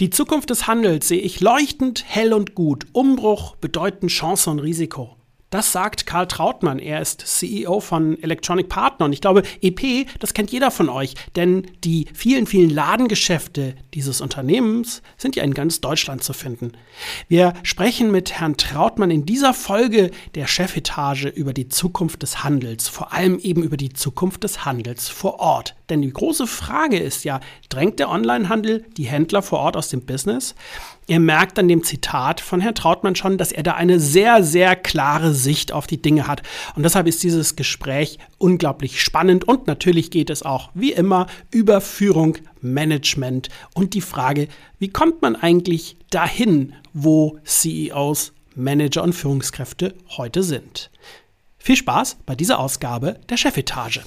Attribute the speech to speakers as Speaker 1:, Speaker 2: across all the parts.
Speaker 1: Die Zukunft des Handels sehe ich leuchtend, hell und gut. Umbruch bedeuten Chance und Risiko. Das sagt Karl Trautmann. Er ist CEO von Electronic Partner. Und ich glaube, EP, das kennt jeder von euch. Denn die vielen, vielen Ladengeschäfte dieses Unternehmens sind ja in ganz Deutschland zu finden. Wir sprechen mit Herrn Trautmann in dieser Folge der Chefetage über die Zukunft des Handels. Vor allem eben über die Zukunft des Handels vor Ort. Denn die große Frage ist ja, drängt der Onlinehandel die Händler vor Ort aus dem Business? Ihr merkt an dem Zitat von Herrn Trautmann schon, dass er da eine sehr, sehr klare Sicht auf die Dinge hat. Und deshalb ist dieses Gespräch unglaublich spannend. Und natürlich geht es auch, wie immer, über Führung, Management und die Frage, wie kommt man eigentlich dahin, wo CEOs, Manager und Führungskräfte heute sind. Viel Spaß bei dieser Ausgabe der Chefetage.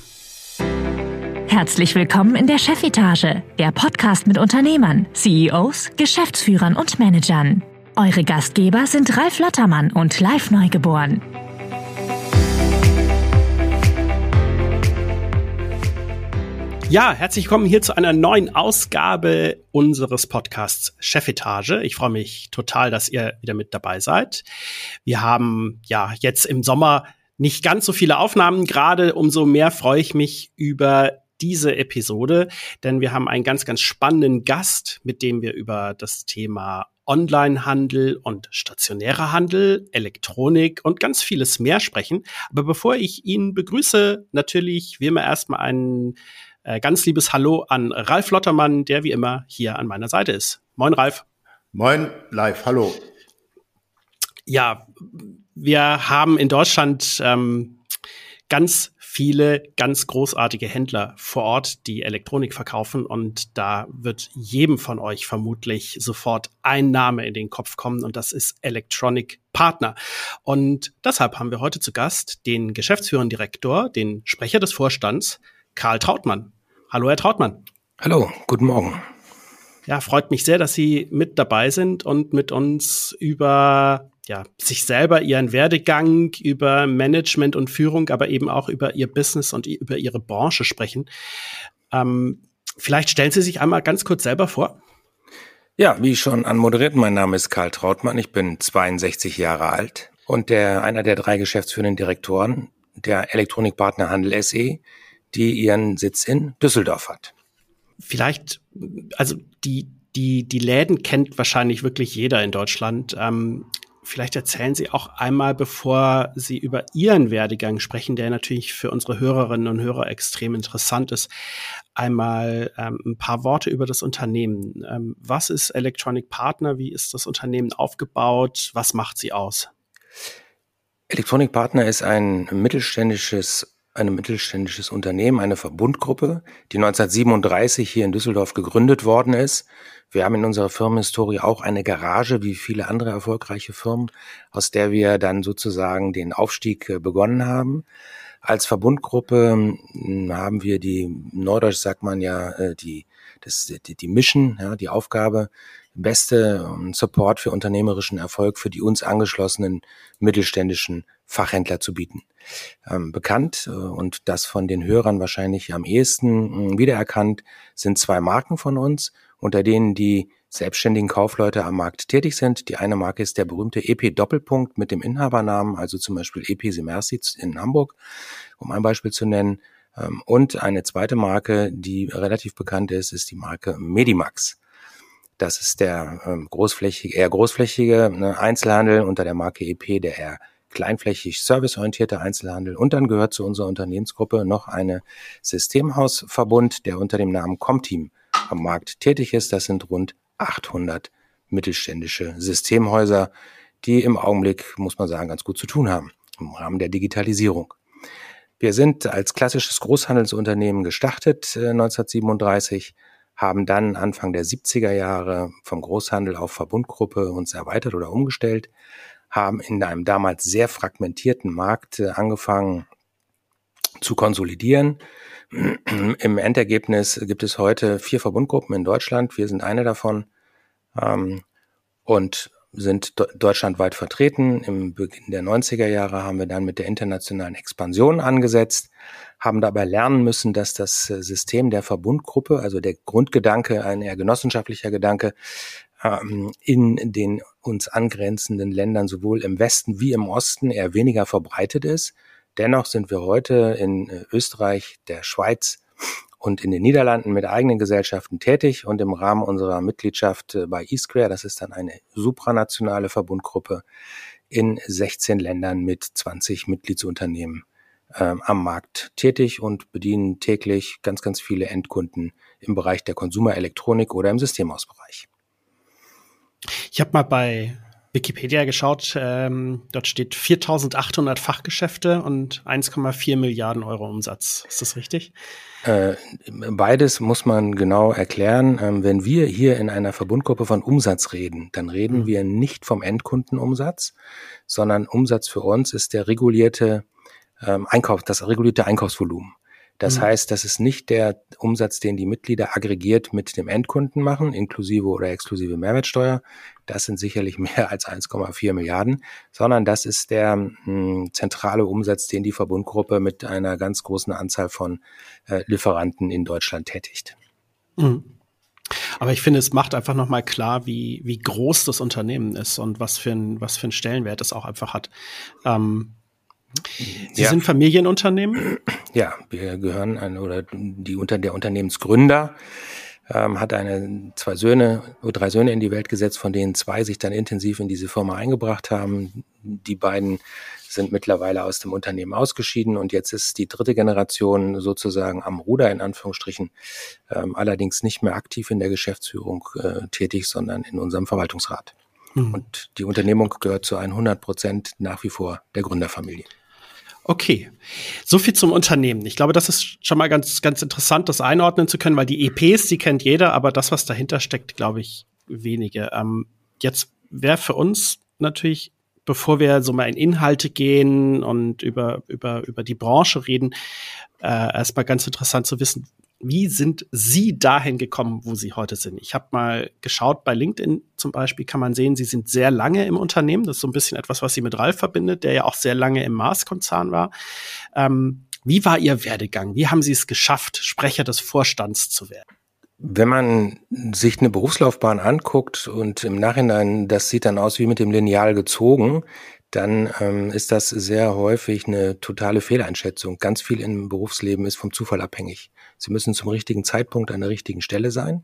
Speaker 2: Herzlich willkommen in der Chefetage, der Podcast mit Unternehmern, CEOs, Geschäftsführern und Managern. Eure Gastgeber sind Ralf Lottermann und Live Neugeboren.
Speaker 1: Ja, herzlich willkommen hier zu einer neuen Ausgabe unseres Podcasts Chefetage. Ich freue mich total, dass ihr wieder mit dabei seid. Wir haben ja jetzt im Sommer nicht ganz so viele Aufnahmen. Gerade umso mehr freue ich mich über diese Episode, denn wir haben einen ganz, ganz spannenden Gast, mit dem wir über das Thema Onlinehandel und stationärer Handel, Elektronik und ganz vieles mehr sprechen. Aber bevor ich ihn begrüße, natürlich wie immer erstmal ein äh, ganz liebes Hallo an Ralf Lottermann, der wie immer hier an meiner Seite ist. Moin, Ralf.
Speaker 3: Moin, live, hallo.
Speaker 1: Ja, wir haben in Deutschland ähm, ganz viele ganz großartige Händler vor Ort, die Elektronik verkaufen und da wird jedem von euch vermutlich sofort ein Name in den Kopf kommen und das ist Electronic Partner. Und deshalb haben wir heute zu Gast den Geschäftsführenden Direktor, den Sprecher des Vorstands, Karl Trautmann. Hallo, Herr Trautmann.
Speaker 4: Hallo, guten Morgen.
Speaker 1: Ja, freut mich sehr, dass Sie mit dabei sind und mit uns über ja, sich selber, ihren Werdegang, über Management und Führung, aber eben auch über ihr Business und über ihre Branche sprechen. Ähm, vielleicht stellen Sie sich einmal ganz kurz selber vor.
Speaker 4: Ja, wie schon anmoderiert, mein Name ist Karl Trautmann, ich bin 62 Jahre alt und der, einer der drei geschäftsführenden Direktoren der Elektronikpartner Handel SE, die ihren Sitz in Düsseldorf hat.
Speaker 1: Vielleicht, also die, die, die Läden kennt wahrscheinlich wirklich jeder in Deutschland. Ähm, vielleicht erzählen Sie auch einmal, bevor Sie über Ihren Werdegang sprechen, der natürlich für unsere Hörerinnen und Hörer extrem interessant ist, einmal ähm, ein paar Worte über das Unternehmen. Ähm, was ist Electronic Partner? Wie ist das Unternehmen aufgebaut? Was macht sie aus?
Speaker 4: Electronic Partner ist ein mittelständisches ein mittelständisches Unternehmen, eine Verbundgruppe, die 1937 hier in Düsseldorf gegründet worden ist wir haben in unserer Firmenhistorie auch eine Garage, wie viele andere erfolgreiche Firmen, aus der wir dann sozusagen den Aufstieg äh, begonnen haben. Als Verbundgruppe hm, haben wir die, Norddeutsch sagt man ja, äh, die, das, die, die Mission, ja, die Aufgabe, beste ähm, Support für unternehmerischen Erfolg für die uns angeschlossenen mittelständischen Fachhändler zu bieten. Ähm, bekannt äh, und das von den Hörern wahrscheinlich am ehesten hm, wiedererkannt sind zwei Marken von uns unter denen die selbstständigen Kaufleute am Markt tätig sind. Die eine Marke ist der berühmte EP Doppelpunkt mit dem Inhabernamen, also zum Beispiel EP Semersi in Hamburg, um ein Beispiel zu nennen. Ähm, und eine zweite Marke, die relativ bekannt ist, ist die Marke Medimax. Das ist der ähm, großflächige, eher großflächige ne, Einzelhandel unter der Marke EP, der eher kleinflächig serviceorientierte Einzelhandel. Und dann gehört zu unserer Unternehmensgruppe noch eine Systemhausverbund, der unter dem Namen Comteam am Markt tätig ist. Das sind rund 800 mittelständische Systemhäuser, die im Augenblick, muss man sagen, ganz gut zu tun haben im Rahmen der Digitalisierung. Wir sind als klassisches Großhandelsunternehmen gestartet äh, 1937, haben dann Anfang der 70er Jahre vom Großhandel auf Verbundgruppe uns erweitert oder umgestellt, haben in einem damals sehr fragmentierten Markt äh, angefangen zu konsolidieren, im Endergebnis gibt es heute vier Verbundgruppen in Deutschland. Wir sind eine davon. Ähm, und sind deutschlandweit vertreten. Im Beginn der 90er Jahre haben wir dann mit der internationalen Expansion angesetzt, haben dabei lernen müssen, dass das äh, System der Verbundgruppe, also der Grundgedanke, ein eher genossenschaftlicher Gedanke, in den uns angrenzenden Ländern sowohl im Westen wie im Osten eher weniger verbreitet ist. Dennoch sind wir heute in äh, Österreich, der Schweiz und in den Niederlanden mit eigenen Gesellschaften tätig und im Rahmen unserer Mitgliedschaft äh, bei eSquare, das ist dann eine supranationale Verbundgruppe, in 16 Ländern mit 20 Mitgliedsunternehmen ähm, am Markt tätig und bedienen täglich ganz, ganz viele Endkunden im Bereich der Konsumerelektronik oder im Systemausbereich.
Speaker 1: Ich habe mal bei Wikipedia geschaut, ähm, dort steht 4800 Fachgeschäfte und 1,4 Milliarden Euro Umsatz. Ist das richtig?
Speaker 4: Äh, beides muss man genau erklären. Ähm, wenn wir hier in einer Verbundgruppe von Umsatz reden, dann reden mhm. wir nicht vom Endkundenumsatz, sondern Umsatz für uns ist der regulierte ähm, Einkauf, das regulierte Einkaufsvolumen. Das mhm. heißt, das ist nicht der Umsatz, den die Mitglieder aggregiert mit dem Endkunden machen, inklusive oder exklusive Mehrwertsteuer. Das sind sicherlich mehr als 1,4 Milliarden, sondern das ist der mh, hm, zentrale Umsatz, den die Verbundgruppe mit einer ganz großen Anzahl von äh, Lieferanten in Deutschland tätigt. Mhm.
Speaker 1: Aber ich finde, es macht einfach nochmal klar, wie, wie groß das Unternehmen ist und was für ein, was für ein Stellenwert es auch einfach hat. Ähm, Sie ja. sind Familienunternehmen?
Speaker 4: Ja, wir gehören an, oder die unter der Unternehmensgründer ähm, hat eine zwei Söhne, drei Söhne in die Welt gesetzt, von denen zwei sich dann intensiv in diese Firma eingebracht haben. Die beiden sind mittlerweile aus dem Unternehmen ausgeschieden und jetzt ist die dritte Generation sozusagen am Ruder in Anführungsstrichen, ähm, allerdings nicht mehr aktiv in der Geschäftsführung äh, tätig, sondern in unserem Verwaltungsrat. Mhm. Und die Unternehmung gehört zu 100 Prozent nach wie vor der Gründerfamilie.
Speaker 1: Okay, so viel zum Unternehmen. Ich glaube, das ist schon mal ganz, ganz interessant, das einordnen zu können, weil die EPs, die kennt jeder, aber das, was dahinter steckt, glaube ich, wenige. Ähm, jetzt wäre für uns natürlich, bevor wir so mal in Inhalte gehen und über, über, über die Branche reden, äh, erstmal ganz interessant zu wissen, wie sind Sie dahin gekommen, wo Sie heute sind? Ich habe mal geschaut, bei LinkedIn zum Beispiel kann man sehen, Sie sind sehr lange im Unternehmen. Das ist so ein bisschen etwas, was Sie mit Ralf verbindet, der ja auch sehr lange im Mars-Konzern war. Ähm, wie war Ihr Werdegang? Wie haben Sie es geschafft, Sprecher des Vorstands zu werden?
Speaker 4: Wenn man sich eine Berufslaufbahn anguckt und im Nachhinein, das sieht dann aus wie mit dem Lineal gezogen, dann ähm, ist das sehr häufig eine totale Fehleinschätzung. Ganz viel im Berufsleben ist vom Zufall abhängig. Sie müssen zum richtigen Zeitpunkt an der richtigen Stelle sein,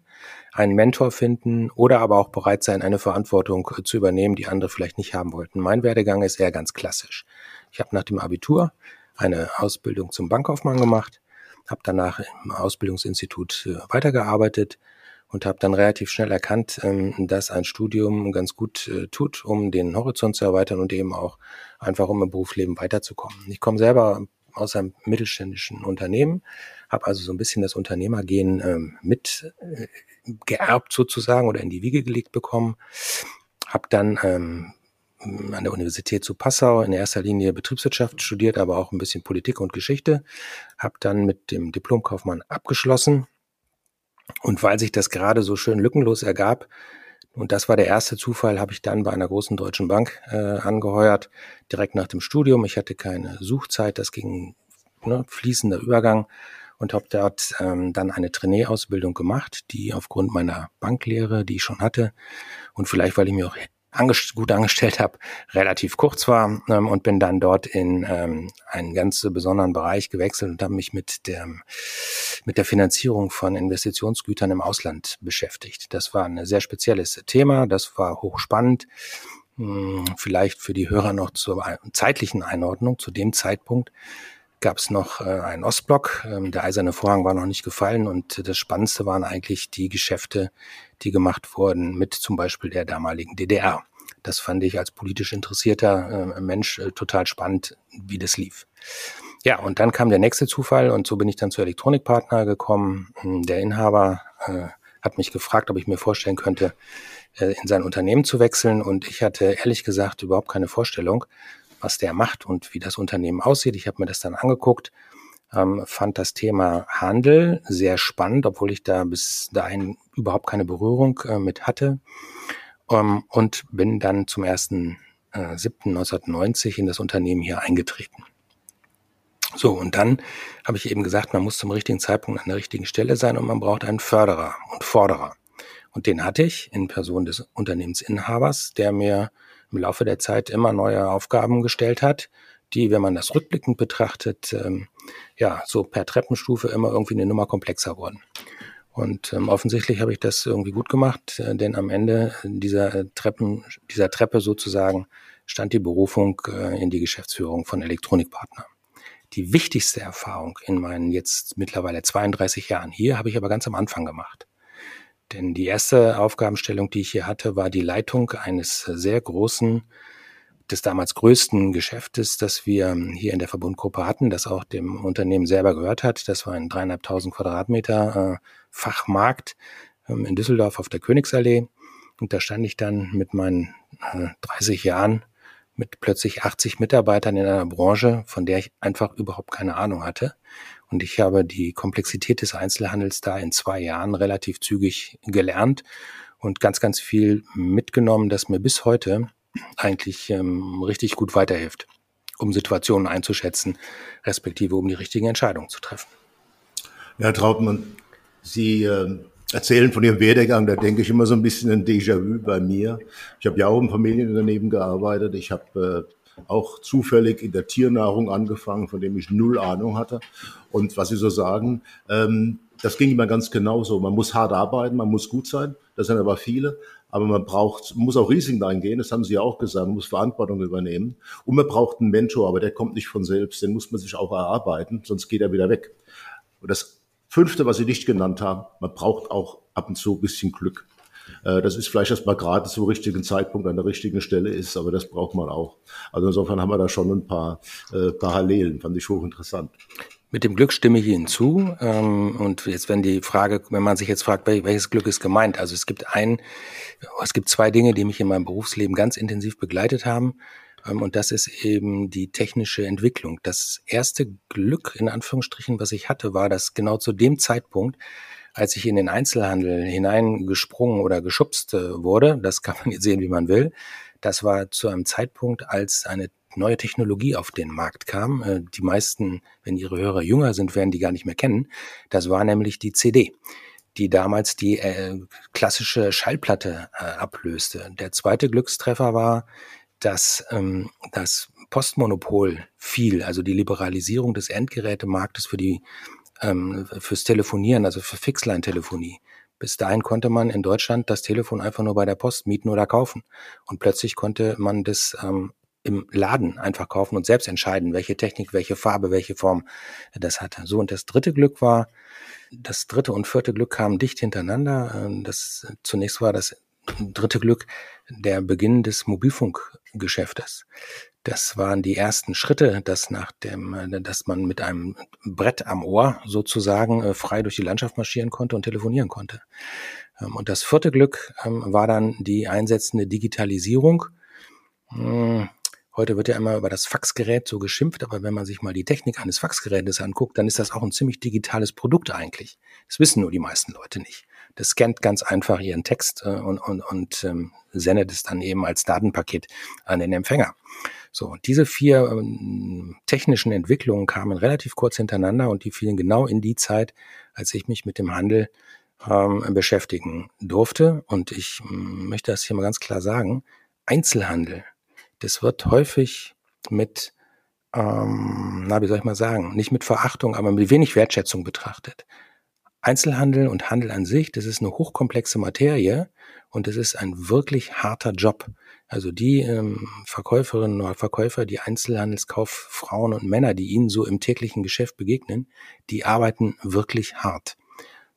Speaker 4: einen Mentor finden oder aber auch bereit sein, eine Verantwortung äh, zu übernehmen, die andere vielleicht nicht haben wollten. Mein Werdegang ist eher ganz klassisch. Ich habe nach dem Abitur eine Ausbildung zum Bankkaufmann gemacht, habe danach im Ausbildungsinstitut äh, weitergearbeitet und habe dann relativ schnell erkannt, ähm, dass ein Studium ganz gut äh, tut, um den Horizont zu erweitern und eben auch einfach um im Berufsleben weiterzukommen. Ich komme selber aus einem mittelständischen Unternehmen, habe also so ein bisschen das Unternehmergehen ähm, mit äh, geerbt sozusagen oder in die Wiege gelegt bekommen. Habe dann ähm, an der Universität zu Passau in erster Linie Betriebswirtschaft studiert, aber auch ein bisschen Politik und Geschichte. Habe dann mit dem Diplomkaufmann abgeschlossen. Und weil sich das gerade so schön lückenlos ergab, und das war der erste Zufall, habe ich dann bei einer großen deutschen Bank äh, angeheuert, direkt nach dem Studium. Ich hatte keine Suchzeit, das ging ne, fließender Übergang und habe dort ähm, dann eine Trainee-Ausbildung gemacht, die aufgrund meiner Banklehre, die ich schon hatte und vielleicht, weil ich mir auch angest gut angestellt habe, relativ kurz war ähm, und bin dann dort in ähm, einen ganz besonderen Bereich gewechselt und habe mich mit der, mit der Finanzierung von Investitionsgütern im Ausland beschäftigt. Das war ein sehr spezielles Thema, das war hochspannend. Hm, vielleicht für die Hörer noch zur zeitlichen Einordnung. Zu dem Zeitpunkt gab es noch äh, einen Ostblock. Ähm, der eiserne Vorhang war noch nicht gefallen und das Spannendste waren eigentlich die Geschäfte, die gemacht wurden mit zum Beispiel der damaligen DDR. Das fand ich als politisch interessierter äh, Mensch äh, total spannend, wie das lief. Ja, und dann kam der nächste Zufall und so bin ich dann zu Elektronikpartner gekommen. Hm, der Inhaber äh, hat mich gefragt, ob ich mir vorstellen könnte, äh, in sein Unternehmen zu wechseln und ich hatte ehrlich gesagt überhaupt keine Vorstellung, was der macht und wie das Unternehmen aussieht. Ich habe mir das dann angeguckt, ähm, fand das Thema Handel sehr spannend, obwohl ich da bis dahin überhaupt keine Berührung äh, mit hatte ähm, und bin dann zum 1.7.1990 äh, in das Unternehmen hier eingetreten. So, und dann habe ich eben gesagt, man muss zum richtigen Zeitpunkt an der richtigen Stelle sein und man braucht einen Förderer und Forderer. Und den hatte ich in Person des Unternehmensinhabers, der mir im Laufe der Zeit immer neue Aufgaben gestellt hat, die, wenn man das rückblickend betrachtet, ähm, ja, so per Treppenstufe immer irgendwie eine Nummer komplexer wurden. Und ähm, offensichtlich habe ich das irgendwie gut gemacht, äh, denn am Ende dieser Treppen, dieser Treppe sozusagen stand die Berufung äh, in die Geschäftsführung von Elektronikpartner. Die wichtigste Erfahrung in meinen jetzt mittlerweile 32 Jahren hier habe ich aber ganz am Anfang gemacht. Denn die erste Aufgabenstellung, die ich hier hatte, war die Leitung eines sehr großen, des damals größten Geschäftes, das wir hier in der Verbundgruppe hatten, das auch dem Unternehmen selber gehört hat. Das war ein dreieinhalbtausend Quadratmeter äh, Fachmarkt ähm, in Düsseldorf auf der Königsallee. Und da stand ich dann mit meinen äh, 30 Jahren mit plötzlich 80 Mitarbeitern in einer Branche, von der ich einfach überhaupt keine Ahnung hatte. Und ich habe die Komplexität des Einzelhandels da in zwei Jahren relativ zügig gelernt und ganz, ganz viel mitgenommen, das mir bis heute eigentlich ähm, richtig gut weiterhilft, um Situationen einzuschätzen, respektive um die richtigen Entscheidungen zu treffen.
Speaker 3: Ja, Trautmann, Sie äh, erzählen von Ihrem Werdegang, da denke ich immer so ein bisschen ein Déjà-vu bei mir. Ich habe ja auch im Familienunternehmen gearbeitet. Ich habe äh, auch zufällig in der Tiernahrung angefangen, von dem ich null Ahnung hatte. Und was Sie so sagen, ähm, das ging immer ganz genauso. Man muss hart arbeiten, man muss gut sein. Das sind aber viele. Aber man braucht, muss auch Risiken eingehen. Das haben Sie ja auch gesagt. Man muss Verantwortung übernehmen. Und man braucht einen Mentor, aber der kommt nicht von selbst. Den muss man sich auch erarbeiten, sonst geht er wieder weg. Und das Fünfte, was Sie nicht genannt haben, man braucht auch ab und zu ein bisschen Glück. Äh, das ist vielleicht, man gerade zum richtigen Zeitpunkt an der richtigen Stelle ist, aber das braucht man auch. Also insofern haben wir da schon ein paar äh, Parallelen, fand ich hochinteressant.
Speaker 4: Mit dem Glück stimme ich Ihnen zu. Ähm, und jetzt, wenn die Frage, wenn man sich jetzt fragt, welches Glück ist gemeint? Also es gibt ein, es gibt zwei Dinge, die mich in meinem Berufsleben ganz intensiv begleitet haben. Ähm, und das ist eben die technische Entwicklung. Das erste Glück, in Anführungsstrichen, was ich hatte, war, dass genau zu dem Zeitpunkt als ich in den Einzelhandel hineingesprungen oder geschubst äh, wurde, das kann man jetzt sehen, wie man will, das war zu einem Zeitpunkt, als eine neue Technologie auf den Markt kam. Äh, die meisten, wenn ihre Hörer jünger sind, werden die gar nicht mehr kennen. Das war nämlich die CD die damals die äh, klassische Schallplatte äh, ablöste. Der zweite Glückstreffer war, dass ähm, das Postmonopol fiel, also die Liberalisierung des Endgerätemarktes für die ähm, fürs Telefonieren, also für Fixline-Telefonie. Bis dahin konnte man in Deutschland das Telefon einfach nur bei der Post mieten oder kaufen. Und plötzlich konnte man das ähm, im Laden einfach kaufen und selbst entscheiden, welche Technik, welche Farbe, welche Form das hatte. So, und das dritte Glück war, das dritte und vierte Glück kamen dicht hintereinander. Ähm, das zunächst war das dritte Glück der Beginn des Mobilfunkgeschäftes. Das waren die ersten Schritte, dass nach dem, äh, dass man mit einem Brett am Ohr sozusagen äh, frei durch die Landschaft marschieren konnte und telefonieren konnte. Ähm, und das vierte Glück ähm, war dann die einsetzende Digitalisierung. Hm, heute wird ja immer über das Faxgerät so geschimpft, aber wenn man sich mal die Technik eines Faxgerätes anguckt, dann ist das auch ein ziemlich digitales Produkt eigentlich. Das wissen nur die meisten Leute nicht. Das scannt ganz einfach ihren Text äh, und, und, und ähm, sendet es dann eben als Datenpaket an den Empfänger. So, diese vier ähm, technischen Entwicklungen kamen relativ kurz hintereinander und die fielen genau in die Zeit, als ich mich mit dem Handel ähm, beschäftigen durfte. Und ich möchte das hier mal ganz klar sagen, Einzelhandel, das wird häufig mit, ähm, na, wie soll ich mal sagen, nicht mit Verachtung, aber mit wenig Wertschätzung betrachtet. Einzelhandel und Handel an sich, das ist eine hochkomplexe Materie und es ist ein wirklich harter Job. Also die ähm, Verkäuferinnen oder Verkäufer, die Einzelhandelskauffrauen und Männer, die ihnen so im täglichen Geschäft begegnen, die arbeiten wirklich hart.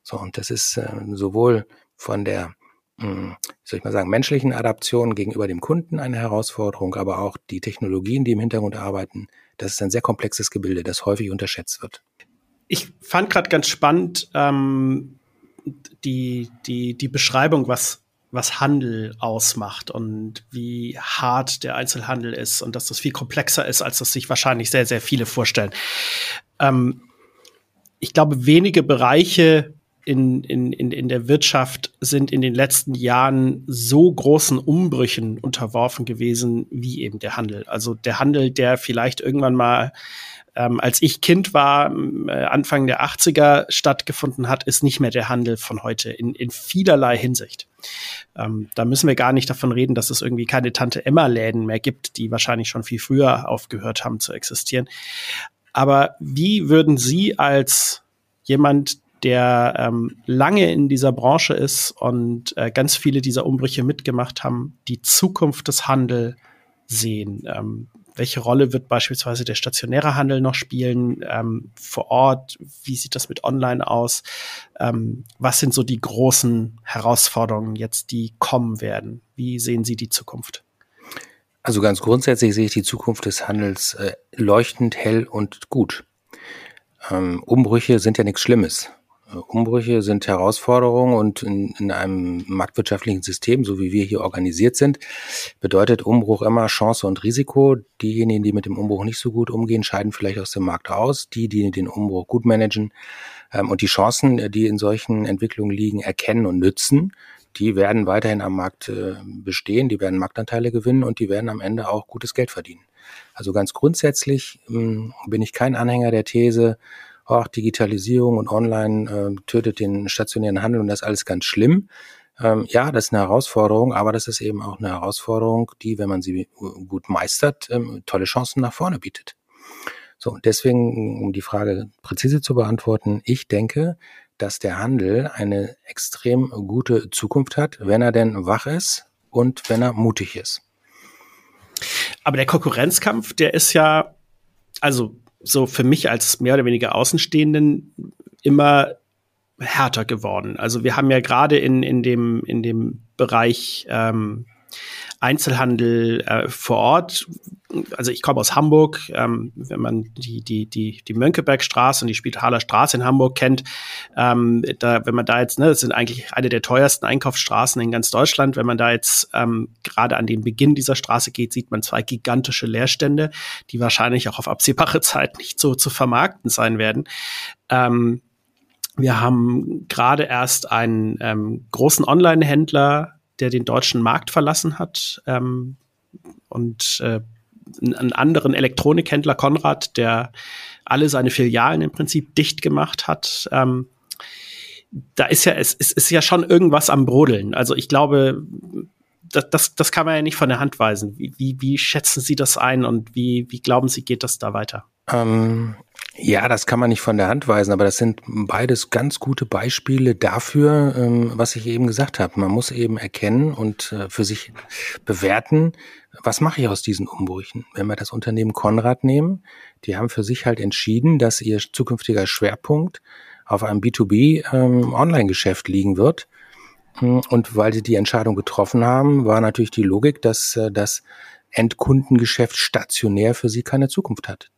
Speaker 4: So, und das ist äh, sowohl von der, mh, hm, soll ich mal sagen, menschlichen Adaption gegenüber dem Kunden eine Herausforderung, aber auch die Technologien, die im Hintergrund arbeiten, das ist ein sehr komplexes Gebilde, das häufig unterschätzt wird.
Speaker 1: Ich fand gerade ganz spannend ähm, die, die, die Beschreibung, was was Handel ausmacht und wie hart der Einzelhandel ist und dass das viel komplexer ist, als das sich wahrscheinlich sehr, sehr viele vorstellen. Ähm, ich glaube, wenige Bereiche in, in, in, in der Wirtschaft sind in den letzten Jahren so großen Umbrüchen unterworfen gewesen wie eben der Handel. Also der Handel, der vielleicht irgendwann mal ähm, als ich Kind war, äh, Anfang der 80er stattgefunden hat, ist nicht mehr der Handel von heute in, in vielerlei Hinsicht. Ähm, da müssen wir gar nicht davon reden, dass es irgendwie keine Tante Emma-Läden mehr gibt, die wahrscheinlich schon viel früher aufgehört haben zu existieren. Aber wie würden Sie als jemand, der ähm, lange in dieser Branche ist und äh, ganz viele dieser Umbrüche mitgemacht haben, die Zukunft des Handels sehen? Ähm, welche Rolle wird beispielsweise der stationäre Handel noch spielen ähm, vor Ort? Wie sieht das mit Online aus? Ähm, was sind so die großen Herausforderungen jetzt, die kommen werden? Wie sehen Sie die Zukunft?
Speaker 4: Also ganz grundsätzlich sehe ich die Zukunft des Handels äh, leuchtend, hell und gut. Ähm, Umbrüche sind ja nichts Schlimmes. Umbrüche sind Herausforderungen und in, in, einem marktwirtschaftlichen System, so wie wir hier organisiert sind, bedeutet Umbruch immer Chance und Risiko. Diejenigen, die mit dem Umbruch nicht so gut umgehen, scheiden vielleicht aus dem Markt aus. Die, die den Umbruch gut managen ähm, und die Chancen, die in solchen Entwicklungen liegen, erkennen und nützen, die werden weiterhin am Markt äh, bestehen, die werden Marktanteile gewinnen und die werden am Ende auch gutes Geld verdienen. Also ganz grundsätzlich mh, hm, bin ich kein Anhänger der These, ach, Digitalisierung und Online äh, tötet den stationären Handel und das ist alles ganz schlimm. Ähm, ja, das ist eine Herausforderung, aber das ist eben auch eine Herausforderung, die, wenn man sie gut meistert, ähm, tolle Chancen nach vorne bietet. So, deswegen, um die Frage präzise zu beantworten, ich denke, dass der Handel eine extrem gute Zukunft hat, wenn er denn wach ist und wenn er mutig ist.
Speaker 1: Aber der Konkurrenzkampf, der ist ja, also so für mich als mehr oder weniger Außenstehenden immer härter geworden. Also wir haben ja gerade in, in, dem, in dem Bereich ähm, Einzelhandel äh, vor Ort. Also ich komme aus Hamburg. Ähm, wenn man die, die, die, die Mönckebergstraße und die Spitaler Straße in Hamburg kennt, ähm, da, wenn man da jetzt, ne, das sind eigentlich eine der teuersten Einkaufsstraßen in ganz Deutschland. Wenn man da jetzt ähm, gerade an den Beginn dieser Straße geht, sieht man zwei gigantische Leerstände, die wahrscheinlich auch auf absehbare Zeit nicht so zu vermarkten sein werden. Ähm, wir haben gerade erst einen ähm, großen Online-Händler der den deutschen Markt verlassen hat ähm, und äh, einen anderen Elektronikhändler Konrad, der alle seine Filialen im Prinzip dicht gemacht hat. Ähm, da ist ja, es, es ist ja schon irgendwas am Brodeln. Also ich glaube, das, das, das kann man ja nicht von der Hand weisen. Wie, wie, wie schätzen Sie das ein und wie, wie glauben Sie, geht das da weiter?
Speaker 4: Ähm, ja, das kann man nicht von der Hand weisen, aber das sind beides ganz gute Beispiele dafür, ähm, was ich eben gesagt habe. Man muss eben erkennen und äh, für sich bewerten, was mache ich aus diesen Umbrüchen. Wenn wir das Unternehmen Konrad nehmen, die haben für sich halt entschieden, dass ihr zukünftiger Schwerpunkt auf einem B2B ähm, liegen wird. Hm, und weil sie die Entscheidung getroffen haben, war natürlich die Logik, dass äh, das Endkundengeschäft stationär für sie keine Zukunft hat.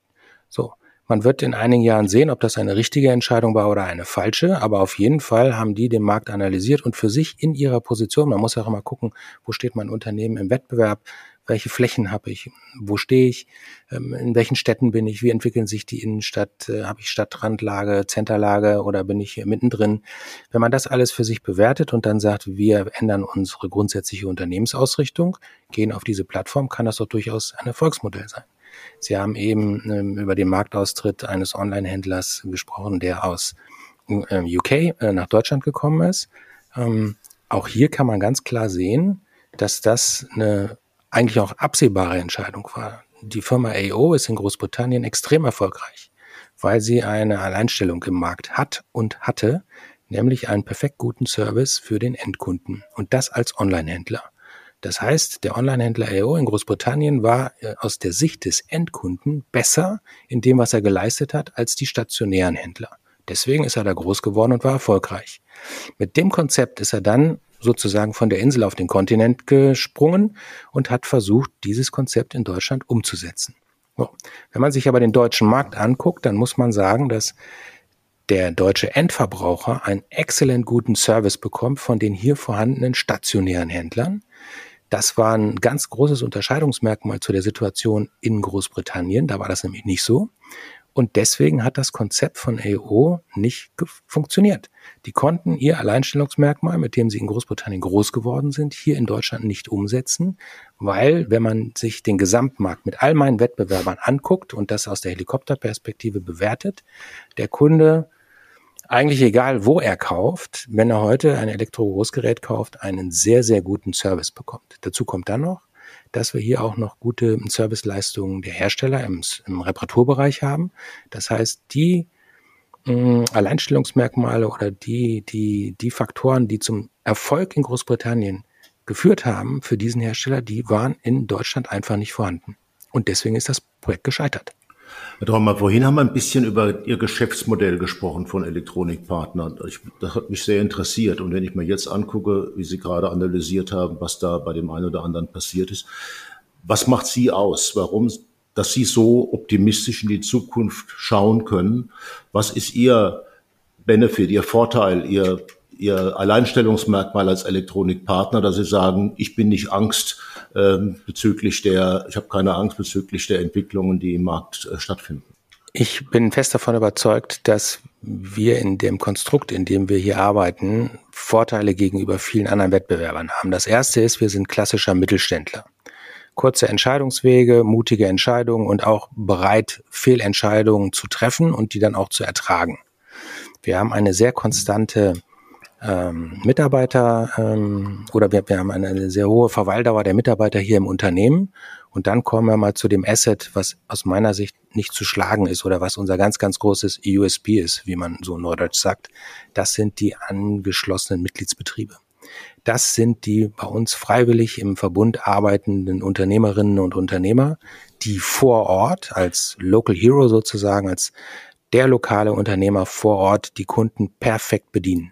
Speaker 4: So. Man wird in einigen Jahren sehen, ob das eine richtige Entscheidung war oder eine falsche, aber auf jeden Fall haben die den Markt analysiert und für sich in ihrer Position, man muss ja auch immer gucken, wo steht mein Unternehmen im Wettbewerb, welche Flächen habe ich, wo stehe ich, ähm, in welchen Städten bin ich, wie entwickeln sich die Innenstadt, äh, habe ich Stadtrandlage, Zenterlage oder bin ich hier mittendrin. Wenn man das alles für sich bewertet und dann sagt, wir ändern unsere grundsätzliche Unternehmensausrichtung, gehen auf diese Plattform, kann das doch durchaus ein Erfolgsmodell sein. Sie haben eben ähm, über den Marktaustritt eines Online-Händlers gesprochen, der aus ähm, UK äh, nach Deutschland gekommen ist. Ähm, auch hier kann man ganz klar sehen, dass das eine eigentlich auch absehbare Entscheidung war. Die Firma AO ist in Großbritannien extrem erfolgreich, weil sie eine Alleinstellung im Markt hat und hatte, nämlich einen perfekt guten Service für den Endkunden und das als Online-Händler. Das heißt, der Onlinehändler AO in Großbritannien war äh, aus der Sicht des Endkunden besser in dem, was er geleistet hat, als die stationären Händler. Deswegen ist er da groß geworden und war erfolgreich. Mit dem Konzept ist er dann sozusagen von der Insel auf den Kontinent gesprungen und hat versucht, dieses Konzept in Deutschland umzusetzen. Wenn man sich aber den deutschen Markt anguckt, dann muss man sagen, dass der deutsche Endverbraucher einen exzellent guten Service bekommt von den hier vorhandenen stationären Händlern, das war ein ganz großes Unterscheidungsmerkmal zu der Situation in Großbritannien. Da war das nämlich nicht so. Und deswegen hat das Konzept von AO nicht funktioniert. Die konnten ihr Alleinstellungsmerkmal, mit dem sie in Großbritannien groß geworden sind, hier in Deutschland nicht umsetzen, weil wenn man sich den Gesamtmarkt mit all meinen Wettbewerbern anguckt und das aus der Helikopterperspektive bewertet, der Kunde eigentlich egal, wo er kauft, wenn er heute ein Elektro-Großgerät kauft, einen sehr, sehr guten Service bekommt. Dazu kommt dann noch, dass wir hier auch noch gute Serviceleistungen der Hersteller im, im Reparaturbereich haben. Das heißt, die mh, hm, Alleinstellungsmerkmale oder die, die, die Faktoren, die zum Erfolg in Großbritannien geführt haben für diesen Hersteller, die waren in Deutschland einfach nicht vorhanden. Und deswegen ist das Projekt gescheitert.
Speaker 3: Herr Traumann, vorhin haben wir ein bisschen über Ihr Geschäftsmodell gesprochen von Elektronikpartnern. das hat mich sehr interessiert. Und wenn ich mir jetzt angucke, wie Sie gerade analysiert haben, was da bei dem einen oder anderen passiert ist, was macht Sie aus? Warum, dass Sie so optimistisch in die Zukunft schauen können? Was ist Ihr Benefit, Ihr Vorteil, Ihr Ihr Alleinstellungsmerkmal als Elektronikpartner, dass Sie sagen, ich bin nicht Angst ähm, bezüglich der, ich habe keine Angst bezüglich der Entwicklungen, die im Markt äh, stattfinden.
Speaker 4: Ich bin fest davon überzeugt, dass wir in dem Konstrukt, in dem wir hier arbeiten, Vorteile gegenüber vielen anderen Wettbewerbern haben. Das erste ist, wir sind klassischer Mittelständler. Kurze Entscheidungswege, mutige Entscheidungen und auch bereit, Fehlentscheidungen zu treffen und die dann auch zu ertragen. Wir haben eine sehr konstante ähm, Mitarbeiter ähm, oder wir, wir haben eine sehr hohe Verweildauer der Mitarbeiter hier im Unternehmen. Und dann kommen wir mal zu dem Asset, was aus meiner Sicht nicht zu schlagen ist oder was unser ganz, ganz großes USP ist, wie man so neudeutsch sagt. Das sind die angeschlossenen Mitgliedsbetriebe. Das sind die bei uns freiwillig im Verbund arbeitenden Unternehmerinnen und Unternehmer, die vor Ort als Local Hero sozusagen, als der lokale Unternehmer vor Ort die Kunden perfekt bedienen.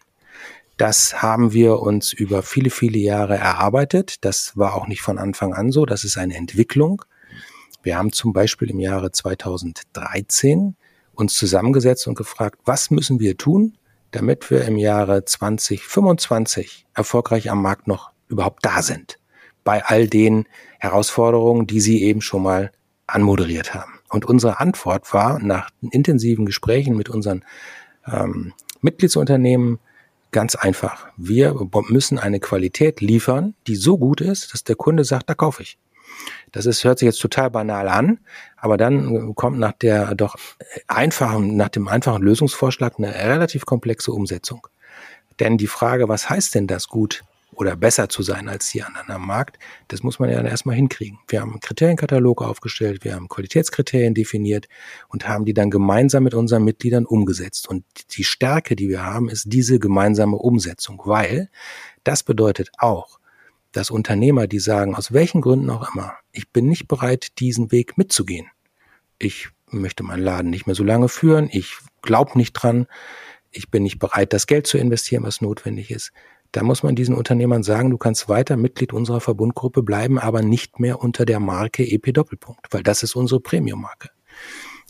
Speaker 4: Das haben wir uns über viele, viele Jahre erarbeitet. Das war auch nicht von Anfang an so. Das ist eine Entwicklung. Wir haben zum Beispiel im Jahre 2013 uns zusammengesetzt und gefragt, was müssen wir tun, damit wir im Jahre 2025 erfolgreich am Markt noch überhaupt da sind. Bei all den Herausforderungen, die Sie eben schon mal anmoderiert haben. Und unsere Antwort war nach intensiven Gesprächen mit unseren ähm, Mitgliedsunternehmen, Ganz einfach. Wir müssen eine Qualität liefern, die so gut ist, dass der Kunde sagt, da kaufe ich. Das ist, hört sich jetzt total banal an, aber dann kommt nach der doch einfachen, nach dem einfachen Lösungsvorschlag eine relativ komplexe Umsetzung. Denn die Frage, was heißt denn das gut oder besser zu sein als die anderen am Markt, das muss man ja dann erstmal hinkriegen. Wir haben einen Kriterienkatalog aufgestellt, wir haben Qualitätskriterien definiert und haben die dann gemeinsam mit unseren Mitgliedern umgesetzt. Und die Stärke, die wir haben, ist diese gemeinsame Umsetzung, weil das bedeutet auch, dass Unternehmer, die sagen, aus welchen Gründen auch immer, ich bin nicht bereit, diesen Weg mitzugehen. Ich möchte meinen Laden nicht mehr so lange führen, ich glaube nicht dran, ich bin nicht bereit, das Geld zu investieren, was notwendig ist da muss man diesen Unternehmern sagen, du kannst weiter Mitglied unserer Verbundgruppe bleiben, aber nicht mehr unter der Marke EP Doppelpunkt, weil das ist unsere Premium-Marke.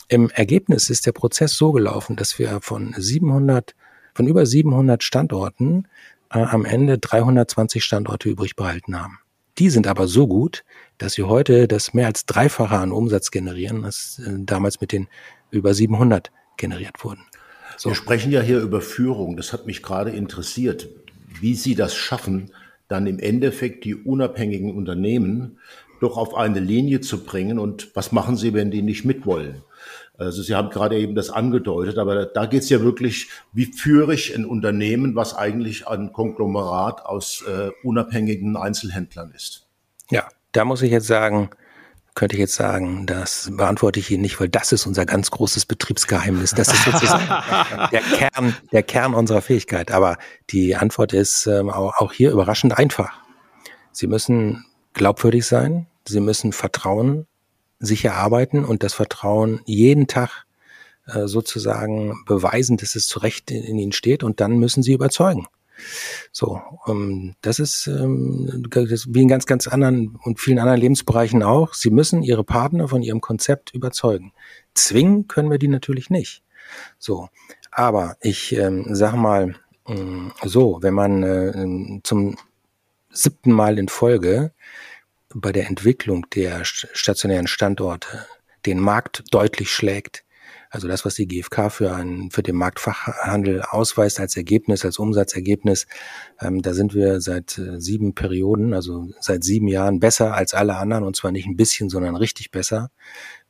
Speaker 4: Im Ergebnis ist der Prozess so gelaufen, dass wir von 700, von über 700 Standorten äh, am Ende 320 Standorte übrig behalten haben. Die sind aber so gut, dass sie heute das mehr als Dreifache an Umsatz generieren, als äh, damals mit den über 700 generiert wurden.
Speaker 3: So. Wir sprechen ja hier über Führung. Das hat mich gerade interessiert wie Sie das schaffen, dann im Endeffekt die unabhängigen Unternehmen doch auf eine Linie zu bringen und was machen Sie, wenn die nicht mitwollen? Also Sie haben gerade eben das angedeutet, aber da geht es ja wirklich, wie führe ich ein Unternehmen, was eigentlich ein Konglomerat aus äh, unabhängigen Einzelhändlern ist?
Speaker 4: Ja, da muss ich jetzt sagen, könnte ich jetzt sagen, das beantworte ich Ihnen nicht, weil das ist unser ganz großes Betriebsgeheimnis. Das ist sozusagen der Kern, der Kern unserer Fähigkeit. Aber die Antwort ist ähm, auch hier überraschend einfach. Sie müssen glaubwürdig sein. Sie müssen Vertrauen sich erarbeiten und das Vertrauen jeden Tag äh, sozusagen beweisen, dass es zu Recht in, in ihnen steht und dann müssen Sie überzeugen. So, ähm, das ist ähm, wie in ganz, ganz anderen und vielen anderen Lebensbereichen auch. Sie müssen ihre Partner von ihrem Konzept überzeugen. Zwingen können wir die natürlich nicht. So, aber ich ähm, sag mal ähm, so, wenn man äh, zum siebten Mal in Folge bei der Entwicklung der stationären Standorte den Markt deutlich schlägt, Also das, was die GfK für, einen, für den Marktfachhandel ausweist als Ergebnis, als Umsatzergebnis, ähm, da sind wir seit äh, sieben Perioden, also seit sieben Jahren besser als alle anderen und zwar nicht ein bisschen, sondern richtig besser.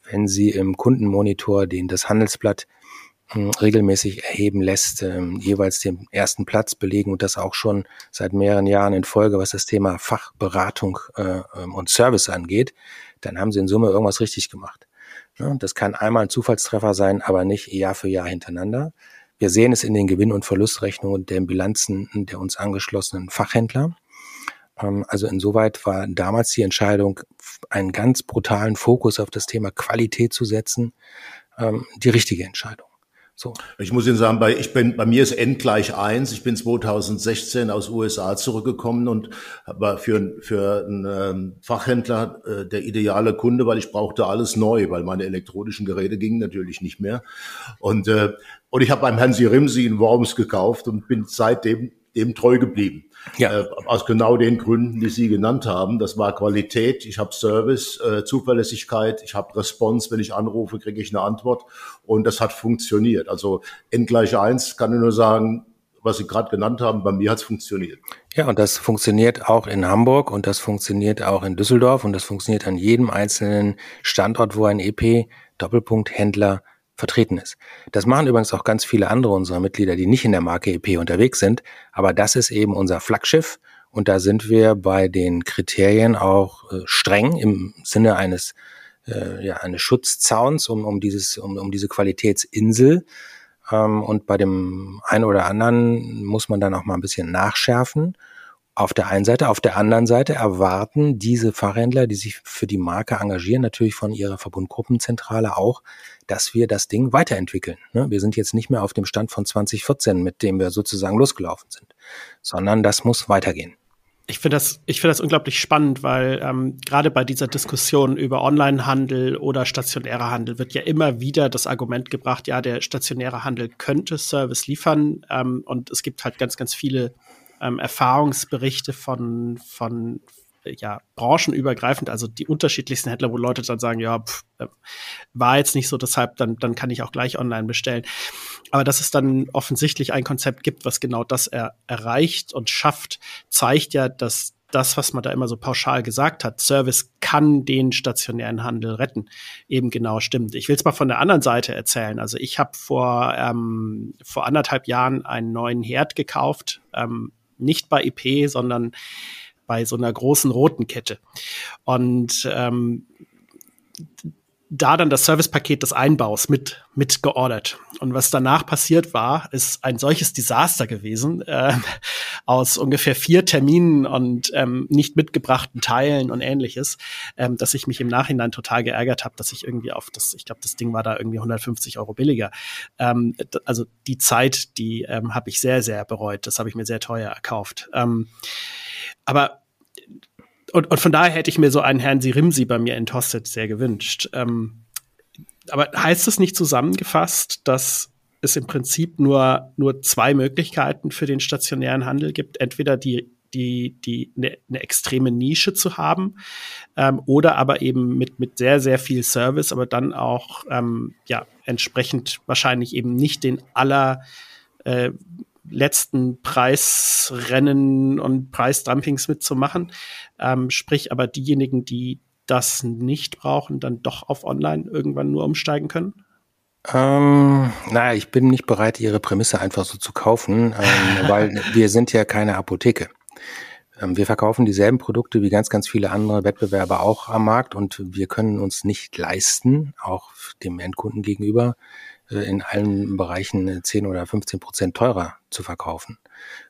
Speaker 4: Wenn Sie im Kundenmonitor, den das Handelsblatt hm, regelmäßig erheben lässt, ähm, jeweils den ersten Platz belegen und das auch schon seit mehreren Jahren in Folge, was das Thema Fachberatung äh, ähm, und Service angeht, dann haben sie in Summe irgendwas richtig gemacht. Ja, das kann einmal ein Zufallstreffer sein, aber nicht Jahr für Jahr hintereinander. Wir sehen es in den Gewinn- und Verlustrechnungen den Bilanzen der uns angeschlossenen Fachhändler. Ähm, also insoweit war damals die Entscheidung, einen ganz brutalen Fokus auf das Thema Qualität zu setzen, ähm, die richtige Entscheidung.
Speaker 3: So. Ich muss Ihnen sagen, bei, ich bin, bei mir ist N gleich eins. Ich bin 2016 aus USA zurückgekommen und war für, für einen ähm, Fachhändler äh, der ideale Kunde, weil ich brauchte alles neu, weil meine elektronischen Geräte gingen natürlich nicht mehr. Und, äh, und ich habe beim Hansi Rimsi in Worms gekauft und bin seitdem dem treu geblieben. Ja. Äh, aus genau den Gründen, die Sie genannt haben. Das war Qualität, ich habe Service, äh, Zuverlässigkeit, ich habe Response, wenn ich anrufe, kriege ich eine Antwort und das hat funktioniert. Also N gleich eins kann ich nur sagen, was Sie gerade genannt haben, bei mir hat es funktioniert.
Speaker 4: Ja, und das funktioniert auch in Hamburg und das funktioniert auch in Düsseldorf und das funktioniert an jedem einzelnen Standort, wo ein EP Doppelpunkthändler vertreten ist. Das machen übrigens auch ganz viele andere unserer Mitglieder, die nicht in der Marke EP unterwegs sind, aber das ist eben unser Flaggschiff und da sind wir bei den Kriterien auch äh, streng im Sinne eines äh, ja, eines Schutzzauns um, um dieses um, um diese Qualitätsinsel ähm, und bei dem einen oder anderen muss man dann auch mal ein bisschen nachschärfen auf der einen Seite. Auf der anderen Seite erwarten diese Fachhändler, die sich für die Marke engagieren, natürlich von ihrer Verbundgruppenzentrale auch, dass wir das Ding weiterentwickeln. Ne? Wir sind jetzt nicht mehr auf dem Stand von 2014, mit dem wir sozusagen losgelaufen sind, sondern das muss weitergehen.
Speaker 1: Ich finde das, ich das unglaublich spannend, weil ähm, gerade bei dieser Diskussion über Onlinehandel oder stationärer Handel wird ja immer wieder das Argument gebracht, ja, der stationäre Handel könnte Service liefern ähm, und es gibt halt ganz, ganz viele ähm, Erfahrungsberichte von, von ja, branchenübergreifend, also die unterschiedlichsten Händler, wo Leute dann sagen, ja, pff, äh, war jetzt nicht so, deshalb dann, dann kann ich auch gleich online bestellen. Aber dass es dann offensichtlich ein Konzept gibt, was genau das er erreicht und schafft, zeigt ja, dass das, was man da immer so pauschal gesagt hat, Service kann den stationären Handel retten, eben genau stimmt. Ich will es mal von der anderen Seite erzählen. Also ich habe vor, ähm, vor anderthalb Jahren einen neuen Herd gekauft, ähm, nicht bei IP, sondern bei so einer großen roten Kette. Und ähm, da dann das Servicepaket des Einbaus mit, mit geordert. Und was danach passiert war, ist ein solches Desaster gewesen, äh, aus ungefähr vier Terminen und ähm, nicht mitgebrachten Teilen und ähnliches, ähm, dass ich mich im Nachhinein total geärgert habe, dass ich irgendwie auf das, ich glaube, das Ding war da irgendwie 150 Euro billiger. Ähm, also die Zeit, die ähm, habe ich sehr, sehr bereut. Das habe ich mir sehr teuer erkauft. Ähm, aber und, und von daher hätte ich mir so einen Herrn Sirimsi bei mir in Tosted sehr gewünscht. Ähm, aber heißt es nicht zusammengefasst, dass es im Prinzip nur, nur zwei Möglichkeiten für den stationären Handel gibt? Entweder die die, die eine, eine extreme Nische zu haben ähm, oder aber eben mit, mit sehr, sehr viel Service, aber dann auch ähm, ja entsprechend wahrscheinlich eben nicht den aller äh, letzten Preisrennen und Preisdumpings mitzumachen. Ähm, sprich aber diejenigen, die das nicht brauchen, dann doch auf Online irgendwann nur umsteigen können?
Speaker 4: Ähm, naja, ich bin nicht bereit, Ihre Prämisse einfach so zu kaufen, ähm, weil wir sind ja keine Apotheke. Ähm, wir verkaufen dieselben Produkte wie ganz, ganz viele andere Wettbewerber auch am Markt und wir können uns nicht leisten, auch dem Endkunden gegenüber, in allen Bereichen 10 oder 15 Prozent teurer zu verkaufen.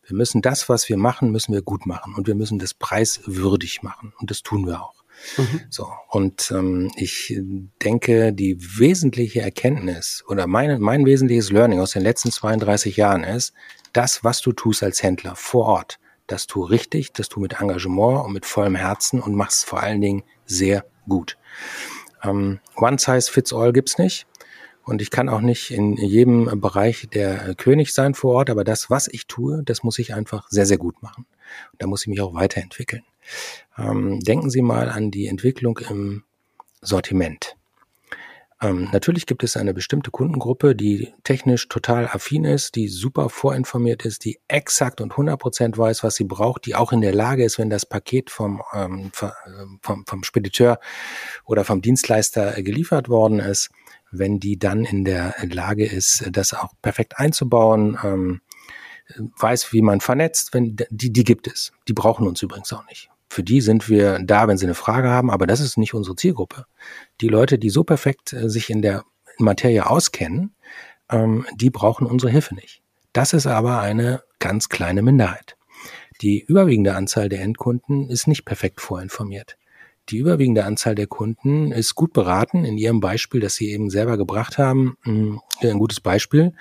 Speaker 4: Wir müssen das, was wir machen, müssen wir gut machen und wir müssen das preiswürdig machen und das tun wir auch. Mhm. So und ähm, ich denke, die wesentliche Erkenntnis oder meine, mein wesentliches Learning aus den letzten 32 Jahren ist, das, was du tust als Händler vor Ort, das tu richtig, das tu mit Engagement und mit vollem Herzen und machst vor allen Dingen sehr gut. Ähm, One size fits all gibt's nicht. Und ich kann auch nicht in jedem Bereich der König sein vor Ort, aber das, was ich tue, das muss ich einfach sehr, sehr gut machen. Und da muss ich mich auch weiterentwickeln. Ähm, denken Sie mal an die Entwicklung im Sortiment. Ähm, natürlich gibt es eine bestimmte Kundengruppe, die technisch total affin ist, die super vorinformiert ist, die exakt und 100% weiß, was sie braucht, die auch in der Lage ist, wenn das Paket vom, ähm, vom, vom Spediteur oder vom Dienstleister geliefert worden ist, wenn die dann in der Lage ist, das auch perfekt einzubauen, ähm, weiß, wie man vernetzt, wenn die, die gibt es. Die brauchen uns übrigens auch nicht. Für die sind wir da, wenn sie eine Frage haben, aber das ist nicht unsere Zielgruppe. Die Leute, die so perfekt äh, sich in der Materie auskennen, ähm, die brauchen unsere Hilfe nicht. Das ist aber eine ganz kleine Minderheit. Die überwiegende Anzahl der Endkunden ist nicht perfekt vorinformiert. Die überwiegende Anzahl der Kunden ist gut beraten in ihrem Beispiel, das sie eben selber gebracht haben. Hm, ein gutes Beispiel.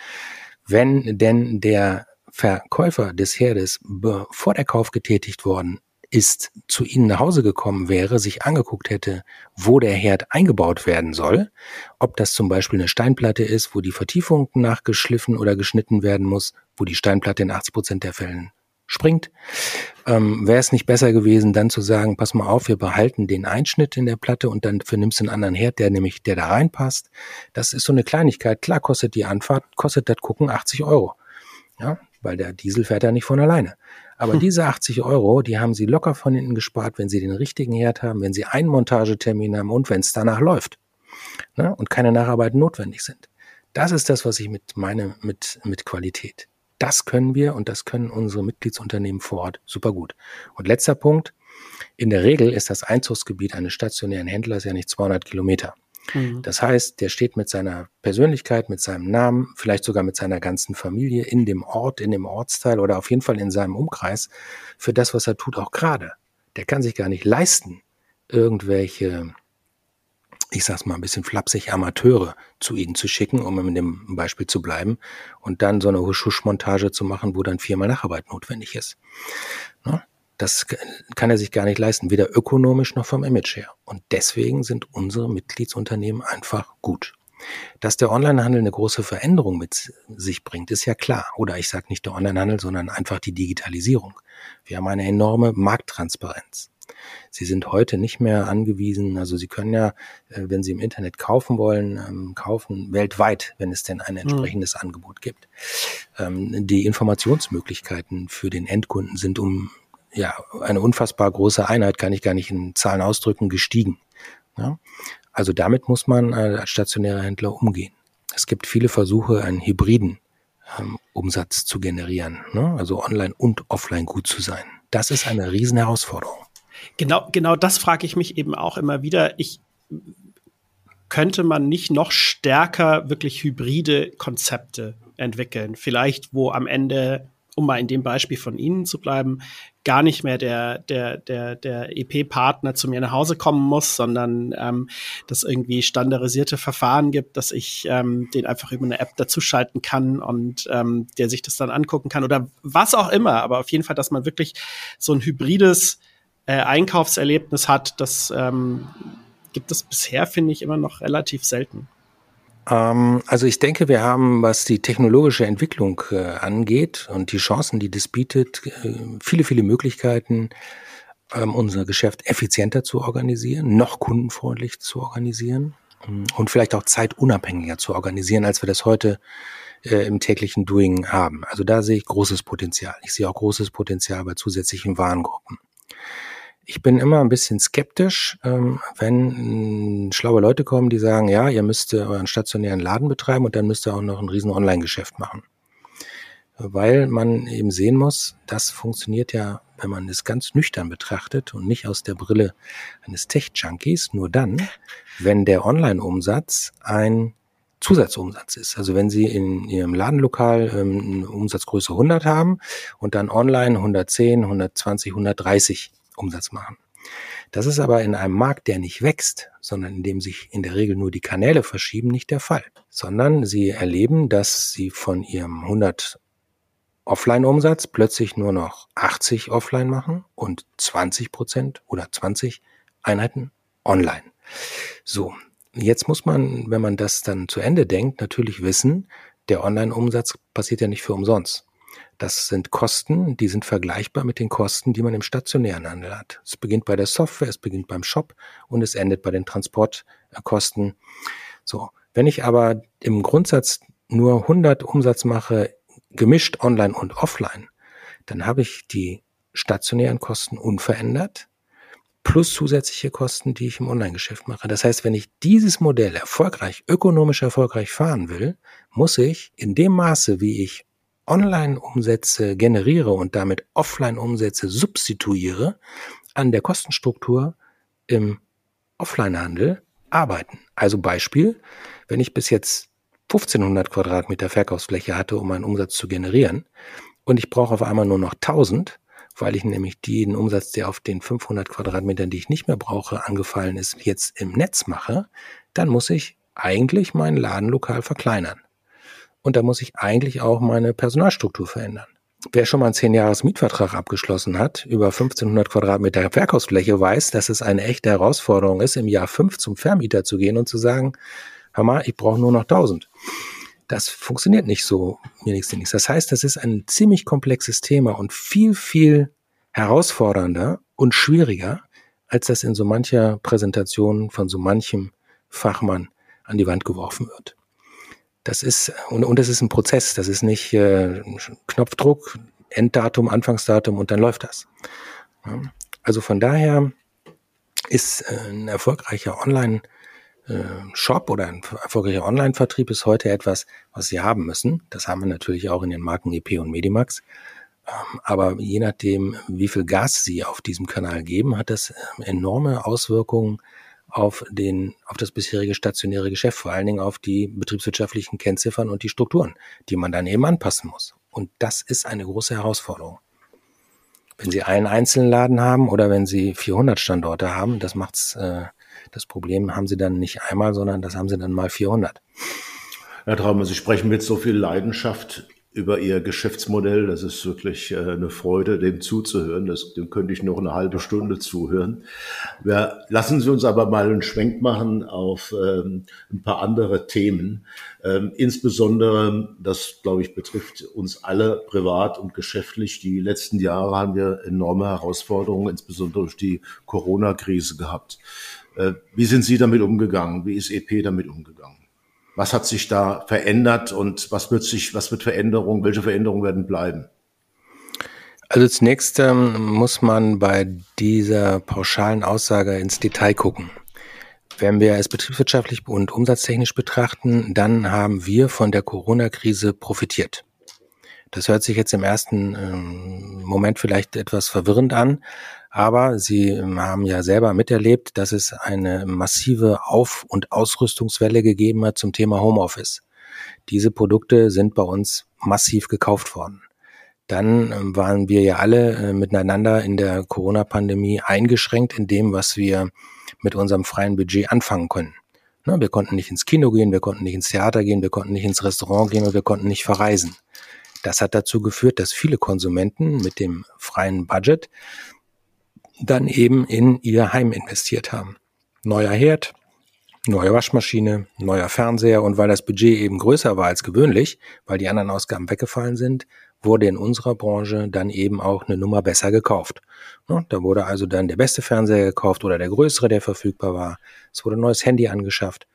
Speaker 4: Wenn denn der Verkäufer des Herdes, bevor der Kauf getätigt worden ist, zu Ihnen nach Hause gekommen wäre, sich angeguckt hätte, wo der Herd eingebaut werden soll, ob das zum Beispiel eine Steinplatte ist, wo die Vertiefung nachgeschliffen oder geschnitten werden muss, wo die Steinplatte in 80 Prozent der Fällen springt, ähm, wäre es nicht besser gewesen, dann zu sagen, pass mal auf, wir behalten den Einschnitt in der Platte und dann vernimmst du einen anderen Herd, der nämlich, der da reinpasst. Das ist so eine Kleinigkeit. Klar kostet die Anfahrt, kostet das Gucken 80 Euro. Ja, weil der Diesel fährt ja nicht von alleine. Aber hm. diese 80 Euro, die haben Sie locker von hinten gespart, wenn Sie den richtigen Herd haben, wenn Sie einen Montagetermin haben und wenn es danach läuft. Ne? Und keine Nacharbeiten notwendig sind. Das ist das, was ich mit meine, mit, mit Qualität. Das können wir und das können unsere Mitgliedsunternehmen vor Ort super gut. Und letzter Punkt. In der Regel ist das Einzugsgebiet eines stationären Händlers ja nicht 200 Kilometer. Mhm. Das heißt, der steht mit seiner Persönlichkeit, mit seinem Namen, vielleicht sogar mit seiner ganzen Familie in dem Ort, in dem Ortsteil oder auf jeden Fall in seinem Umkreis für das, was er tut, auch gerade. Der kann sich gar nicht leisten, irgendwelche, ich sag's mal ein bisschen flapsig, Amateure zu ihnen zu schicken, um in dem Beispiel zu bleiben, und dann so eine Husch-Montage zu machen, wo dann viermal Nacharbeit notwendig ist. Ne? Das kann er sich gar nicht leisten, weder ökonomisch noch vom Image her. Und deswegen sind unsere Mitgliedsunternehmen einfach gut. Dass der Onlinehandel eine große Veränderung mit sich bringt, ist ja klar. Oder ich sage nicht der Onlinehandel, sondern einfach die Digitalisierung. Wir haben eine enorme Markttransparenz. Sie sind heute nicht mehr angewiesen, also Sie können ja, äh, wenn Sie im Internet kaufen wollen, ähm, kaufen weltweit, wenn es denn ein mhm. entsprechendes mhm. Angebot gibt. Ähm, die Informationsmöglichkeiten für den Endkunden sind um ja, eine unfassbar große Einheit, kann ich gar nicht in Zahlen ausdrücken, gestiegen. Ja? Also damit muss man äh, als stationärer Händler umgehen. Es gibt viele Versuche, einen hybriden ähm, Umsatz zu generieren, ne? also online und offline gut zu sein. Das ist eine riesen Herausforderung.
Speaker 1: Genau, genau das frage ich mich eben auch immer wieder. Ich könnte man nicht noch stärker wirklich hybride Konzepte entwickeln? Vielleicht, wo am Ende um mal in dem Beispiel von Ihnen zu bleiben, gar nicht mehr der, der, der, der EP-Partner zu mir nach Hause kommen muss, sondern ähm, dass irgendwie standardisierte Verfahren gibt, dass ich ähm, den einfach über eine App dazuschalten kann und ähm, der sich das dann angucken kann oder was auch immer. Aber auf jeden Fall, dass man wirklich so ein hybrides äh, Einkaufserlebnis hat, das ähm, gibt es bisher, finde ich, immer noch relativ selten.
Speaker 4: Ähm, also ich denke, wir haben, was die technologische Entwicklung äh, angeht und die Chancen, die das bietet, äh, viele, viele Möglichkeiten, ähm, unser Geschäft effizienter zu organisieren, noch kundenfreundlich zu organisieren ähm, und vielleicht auch zeitunabhängiger zu organisieren, als wir das heute äh, im täglichen Doing haben. Also da sehe ich großes Potenzial. Ich sehe auch großes Potenzial bei zusätzlichen Warengruppen. Ich bin immer ein bisschen skeptisch, ähm, wenn äh, schlaue Leute kommen, die sagen, ja, ihr müsst euren stationären Laden betreiben und dann müsst ihr auch noch ein riesen Online-Geschäft machen. Weil man eben sehen muss, das funktioniert ja, wenn man es ganz nüchtern betrachtet und nicht aus der Brille eines Tech-Junkies, nur dann, wenn der Online-Umsatz ein Zusatzumsatz ist. Also wenn Sie in Ihrem Ladenlokal ähm, eine Umsatzgröße 100 haben und dann online 110, 120, 130 Umsatz machen. Das ist aber in einem Markt, der nicht wächst, sondern in dem sich in der Regel nur die Kanäle verschieben, nicht der Fall, sondern sie erleben, dass sie von ihrem 100 Offline-Umsatz plötzlich nur noch 80 Offline machen und 20 Prozent oder 20 Einheiten online. So, jetzt muss man, wenn man das dann zu Ende denkt, natürlich wissen, der Online-Umsatz passiert ja nicht für umsonst. Das sind Kosten, die sind vergleichbar mit den Kosten, die man im stationären Handel hat. Es beginnt bei der Software, es beginnt beim Shop und es endet bei den Transportkosten. So, wenn ich aber im Grundsatz nur 100 Umsatz mache, gemischt online und offline, dann habe ich die stationären Kosten unverändert plus zusätzliche Kosten, die ich im Online-Geschäft mache. Das heißt, wenn ich dieses Modell erfolgreich, ökonomisch erfolgreich fahren will, muss ich in dem Maße, wie ich Online-Umsätze generiere und damit Offline-Umsätze substituiere, an der Kostenstruktur im Offline-Handel arbeiten. Also Beispiel, wenn ich bis jetzt 1500 Quadratmeter Verkaufsfläche hatte, um einen Umsatz zu generieren, und ich brauche auf einmal nur noch 1000, weil ich nämlich den Umsatz, der auf den 500 Quadratmetern, die ich nicht mehr brauche, angefallen ist, jetzt im Netz mache, dann muss ich eigentlich mein Ladenlokal verkleinern. Und da muss ich eigentlich auch meine Personalstruktur verändern. Wer schon mal einen 10 Jahres Mietvertrag abgeschlossen hat, über 1500 Quadratmeter Verkaufsfläche, weiß, dass es eine echte Herausforderung ist, im Jahr 5 zum Vermieter zu gehen und zu sagen, mal, ich brauche nur noch 1000. Das funktioniert nicht so, mir nichts, nichts. Das heißt, das ist ein ziemlich komplexes Thema und viel, viel herausfordernder und schwieriger, als das in so mancher Präsentation von so manchem Fachmann an die Wand geworfen wird. Das ist, und, und das ist ein Prozess, das ist nicht äh, Knopfdruck, Enddatum, Anfangsdatum und dann läuft das. Also von daher ist äh, ein erfolgreicher Online- äh, oder ein erfolgreicher Online-Vertrieb ist heute etwas, was Sie haben müssen. Das haben wir natürlich auch in den Marken EP und Medimax. Ähm, aber je nachdem, wie viel Gas Sie auf diesem Kanal geben, hat das ähm, enorme Auswirkungen auf den, auf das bisherige stationäre Geschäft, vor allen Dingen auf die betriebswirtschaftlichen Kennziffern und die Strukturen, die man dann eben anpassen muss. Und das ist eine große Herausforderung. Wenn Sie einen einzelnen Laden haben oder wenn Sie 400 Standorte haben, das macht's äh, das Problem haben sie dann nicht einmal, sondern das haben sie dann mal 400.
Speaker 3: Herr Traumer, Sie sprechen mit so viel Leidenschaft über Ihr Geschäftsmodell. Das ist wirklich äh, eine Freude, dem zuzuhören. Das, dem könnte ich noch eine halbe Stunde zuhören. Wir, lassen Sie uns aber mal einen Schwenk machen auf ähm, ein paar andere Themen. Ähm, insbesondere, das glaube ich betrifft uns alle privat und geschäftlich. Die letzten Jahre haben wir enorme Herausforderungen, insbesondere durch die Corona-Krise gehabt. Äh, wie sind Sie damit umgegangen? Wie ist EP damit umgegangen? Was hat sich da verändert und was wird sich, was wird Veränderungen, welche Veränderungen werden bleiben?
Speaker 4: Also zunächst ähm, muss man bei dieser pauschalen Aussage ins Detail gucken. Wenn wir es betriebswirtschaftlich und umsatztechnisch betrachten, dann haben wir von der Corona-Krise profitiert. Das hört sich jetzt im ersten ähm, Moment vielleicht etwas verwirrend an, aber Sie ähm, haben ja selber miterlebt, dass es eine massive Auf- und Ausrüstungswelle gegeben hat zum Thema Homeoffice. Diese Produkte sind bei uns massiv gekauft worden. Dann ähm, waren wir ja alle äh, miteinander in der Corona-Pandemie eingeschränkt in dem, was wir mit unserem freien Budget anfangen können. Ne, wir konnten nicht ins Kino gehen, wir konnten nicht ins Theater gehen, wir konnten nicht ins Restaurant gehen und wir konnten nicht verreisen. Das hat dazu geführt, dass viele Konsumenten mit dem freien Budget dann eben in ihr Heim investiert haben. Neuer Herd, neue Waschmaschine, neuer Fernseher und weil das Budget eben größer war als gewöhnlich, weil die anderen Ausgaben weggefallen sind, wurde in unserer Branche dann eben auch eine Nummer besser gekauft. Da wurde also dann der beste Fernseher gekauft oder der größere, der verfügbar war. Es wurde ein neues Handy angeschafft.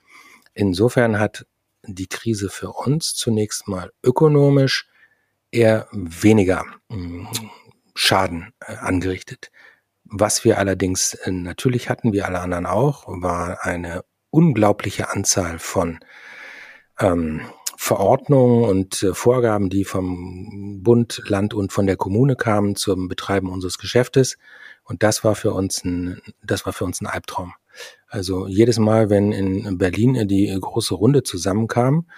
Speaker 4: Insofern hat die Krise für uns zunächst mal ökonomisch eher weniger hm, Schaden äh, angerichtet. Was wir allerdings äh, natürlich hatten, wie alle anderen auch, war eine unglaubliche Anzahl von ähm, Verordnungen und äh, Vorgaben, die vom Bund, Land und von der Kommune kamen zum Betreiben unseres Geschäftes. Und das war für uns ein, das war für uns ein Albtraum. Also jedes Mal, wenn in Berlin die große Runde zusammenkam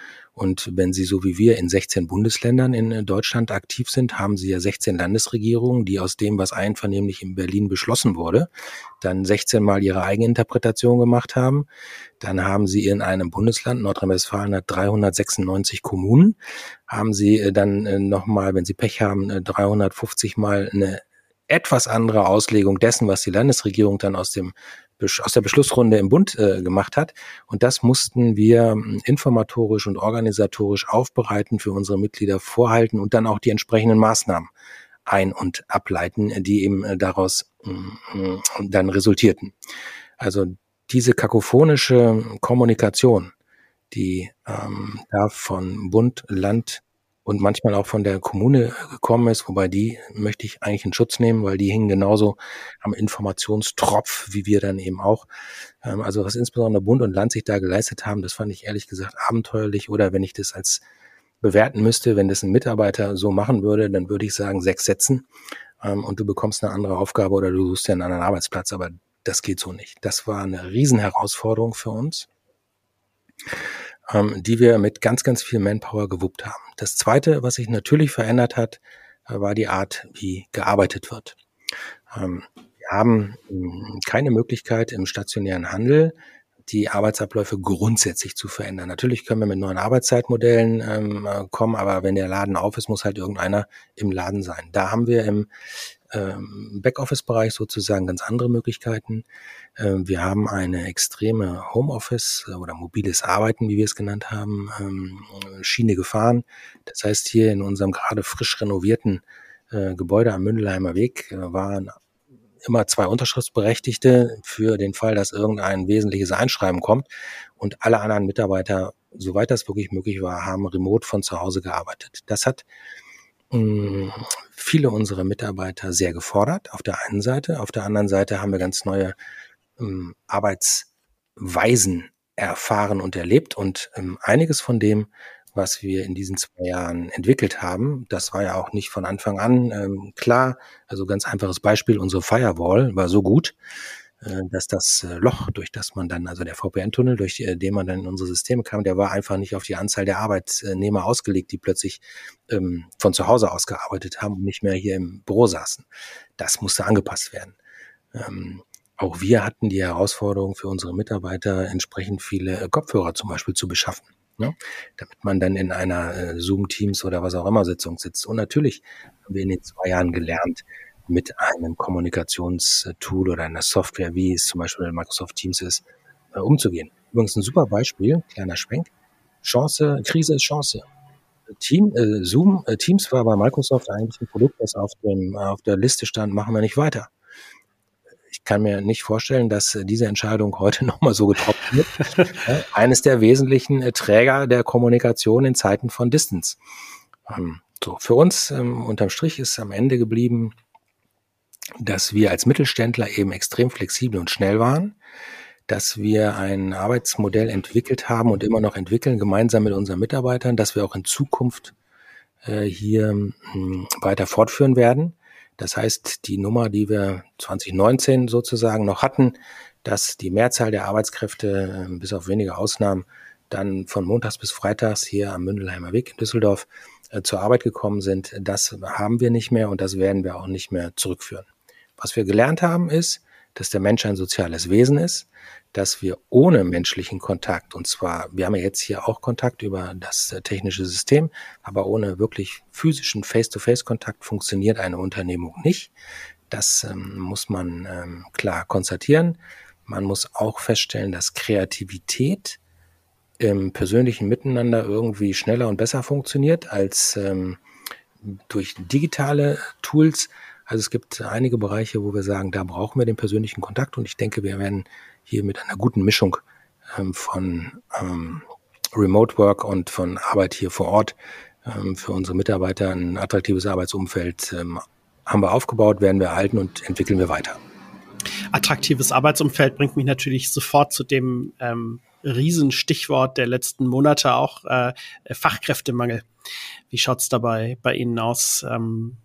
Speaker 4: und wenn Sie so wie wir in 16 Bundesländern in Deutschland aktiv sind, haben Sie ja 16 Landesregierungen, die aus dem, was einvernehmlich in Berlin beschlossen wurde, dann 16 Mal ihre Eigeninterpretation gemacht haben. Dann haben Sie in einem Bundesland, Nordrhein-Westfalen hat 396 Kommunen, haben Sie äh, dann äh, nochmal, wenn Sie Pech haben, 350 äh, Mal eine etwas andere Auslegung dessen, was die Landesregierung dann aus dem aus der Beschlussrunde im Bund äh, gemacht hat. Und das mussten wir hm, informatorisch und organisatorisch aufbereiten, für unsere Mitglieder vorhalten und dann auch die entsprechenden Maßnahmen ein- und ableiten, die eben äh, daraus äh, dann resultierten. Also diese kakophonische Kommunikation die ähm, da von Bund, Land und manchmal auch von der Kommune gekommen ist, wobei die möchte ich eigentlich in Schutz nehmen, weil die hingen genauso am Informationstropf wie wir dann eben auch. Ähm, also was insbesondere Bund und Land sich da geleistet haben, das fand ich ehrlich gesagt abenteuerlich. Oder wenn ich das als bewerten müsste, wenn das ein Mitarbeiter so machen würde, dann würde ich sagen sechs Sätzen ähm, und du bekommst eine andere Aufgabe oder du suchst dir einen anderen Arbeitsplatz. Aber das geht so nicht. Das war eine Riesenherausforderung für uns ähm, die wir mit ganz, ganz viel Manpower gewuppt haben. Das Zweite, was sich natürlich verändert hat, äh, war die Art, wie gearbeitet wird. Ähm, wir haben ähm, keine Möglichkeit im stationären Handel, die Arbeitsabläufe grundsätzlich zu verändern. Natürlich können wir mit neuen Arbeitszeitmodellen ähm, äh, kommen, aber wenn der Laden auf ist, muss halt irgendeiner im Laden sein. Da haben wir im ähm, Backoffice-Bereich sozusagen ganz andere Möglichkeiten. Ähm, wir haben eine extreme Homeoffice oder mobiles Arbeiten, wie wir es genannt haben, ähm, Schiene gefahren. Das heißt, hier in unserem gerade frisch renovierten äh, Gebäude am Mündelheimer Weg äh, waren immer zwei Unterschriftsberechtigte für den Fall, dass irgendein wesentliches Einschreiben kommt. Und alle anderen Mitarbeiter, soweit das wirklich möglich war, haben remote von zu Hause gearbeitet. Das hat mh, viele unserer Mitarbeiter sehr gefordert, auf der einen Seite. Auf der anderen Seite haben wir ganz neue ähm, Arbeitsweisen erfahren und erlebt. Und ähm, einiges von dem, was wir in diesen zwei Jahren entwickelt haben, das war ja auch nicht von Anfang an ähm, klar. Also ganz einfaches Beispiel, unsere Firewall war so gut, dass das äh, Loch, durch das man dann, also der VPN-Tunnel, durch äh, den man dann in unsere Systeme kam, der war einfach nicht auf die Anzahl der Arbeitnehmer ausgelegt, die plötzlich ähm, von zu Hause aus gearbeitet haben und nicht mehr hier im Büro saßen. Das musste angepasst werden. Ähm, auch wir hatten die Herausforderung für unsere Mitarbeiter, entsprechend viele Kopfhörer zum Beispiel zu beschaffen. Ne? Damit man dann in einer äh, Zoom-Teams oder was auch immer Sitzung sitzt. Und natürlich haben wir in den zwei Jahren gelernt, mit einem Kommunikationstool oder einer Software, wie es zum Beispiel Microsoft Teams ist, äh, umzugehen. Übrigens ein super Beispiel, kleiner Schwenk. Chance, Krise ist Chance. Team, äh, Zoom, äh, Teams war bei Microsoft eigentlich ein Produkt, das auf, dem, auf der Liste stand, machen wir nicht weiter ich kann mir nicht vorstellen, dass äh, diese Entscheidung heute nochmal so getroffen wird. Eines der wesentlichen äh, Träger der Kommunikation in Zeiten von Distance. Ähm, so, für uns ähm, unterm Strich ist am Ende geblieben, dass wir als Mittelständler eben extrem flexibel und schnell waren, dass wir ein Arbeitsmodell entwickelt haben und immer noch entwickeln, gemeinsam mit unseren Mitarbeitern, dass wir auch in Zukunft äh, hier mh, hm, weiter fortführen werden. Das heißt, die Nummer, die wir 2019 sozusagen noch hatten, dass die Mehrzahl der Arbeitskräfte, äh, bis auf wenige Ausnahmen, dann von montags bis freitags hier am Mündelheimer Weg in Düsseldorf äh, zur Arbeit gekommen sind, das haben wir nicht mehr und das werden wir auch nicht mehr zurückführen. Was wir gelernt haben, ist, dass der Mensch ein soziales Wesen ist, dass wir ohne menschlichen Kontakt, und zwar, wir haben ja jetzt hier auch Kontakt über das äh, technische System, aber ohne wirklich physischen Face-to-Face-Kontakt funktioniert eine Unternehmung nicht. Das ähm, muss man ähm, klar konstatieren. Man muss auch feststellen, dass Kreativität im persönlichen Miteinander irgendwie schneller und besser funktioniert als ähm, durch digitale Tools. Also es gibt einige Bereiche, wo wir sagen, da brauchen wir den persönlichen Kontakt und ich denke, wir werden hier mit einer guten Mischung ähm, von ähm, Remote Work und von Arbeit hier vor Ort ähm, für unsere Mitarbeiter ein attraktives Arbeitsumfeld ähm, haben wir aufgebaut, werden wir erhalten und entwickeln wir weiter.
Speaker 1: Attraktives Arbeitsumfeld bringt mich natürlich sofort zu dem ähm, Riesenstichwort der letzten Monate, auch äh, Fachkräftemangel. Wie schaut's dabei bei Ihnen aus? Ähm,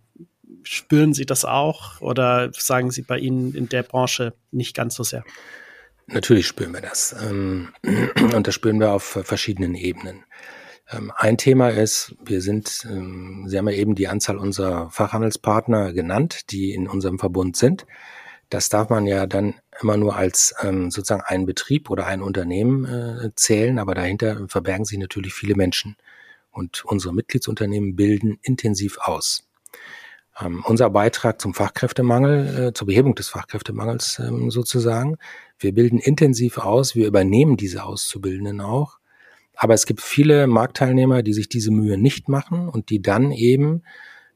Speaker 1: spüren Sie das auch oder sagen Sie bei Ihnen in der Branche nicht ganz so sehr?
Speaker 4: Natürlich spüren wir das. Ähm, und das spüren wir auf verschiedenen Ebenen. Ähm, ein Thema ist, wir sind, ähm, Sie haben ja eben die Anzahl unserer Fachhandelspartner genannt, die in unserem Verbund sind. Das darf man ja dann immer nur als sozusagen einen Betrieb oder ein Unternehmen äh, zählen, aber dahinter verbergen sich natürlich viele Menschen. Und unsere Mitgliedsunternehmen bilden intensiv aus. Ähm, unser Beitrag zum Fachkräftemangel, äh, zur Behebung des Fachkräftemangels ähm, sozusagen. Wir bilden intensiv aus, wir übernehmen diese Auszubildenden auch. Aber es gibt viele Marktteilnehmer, die sich diese Mühe nicht machen und die dann eben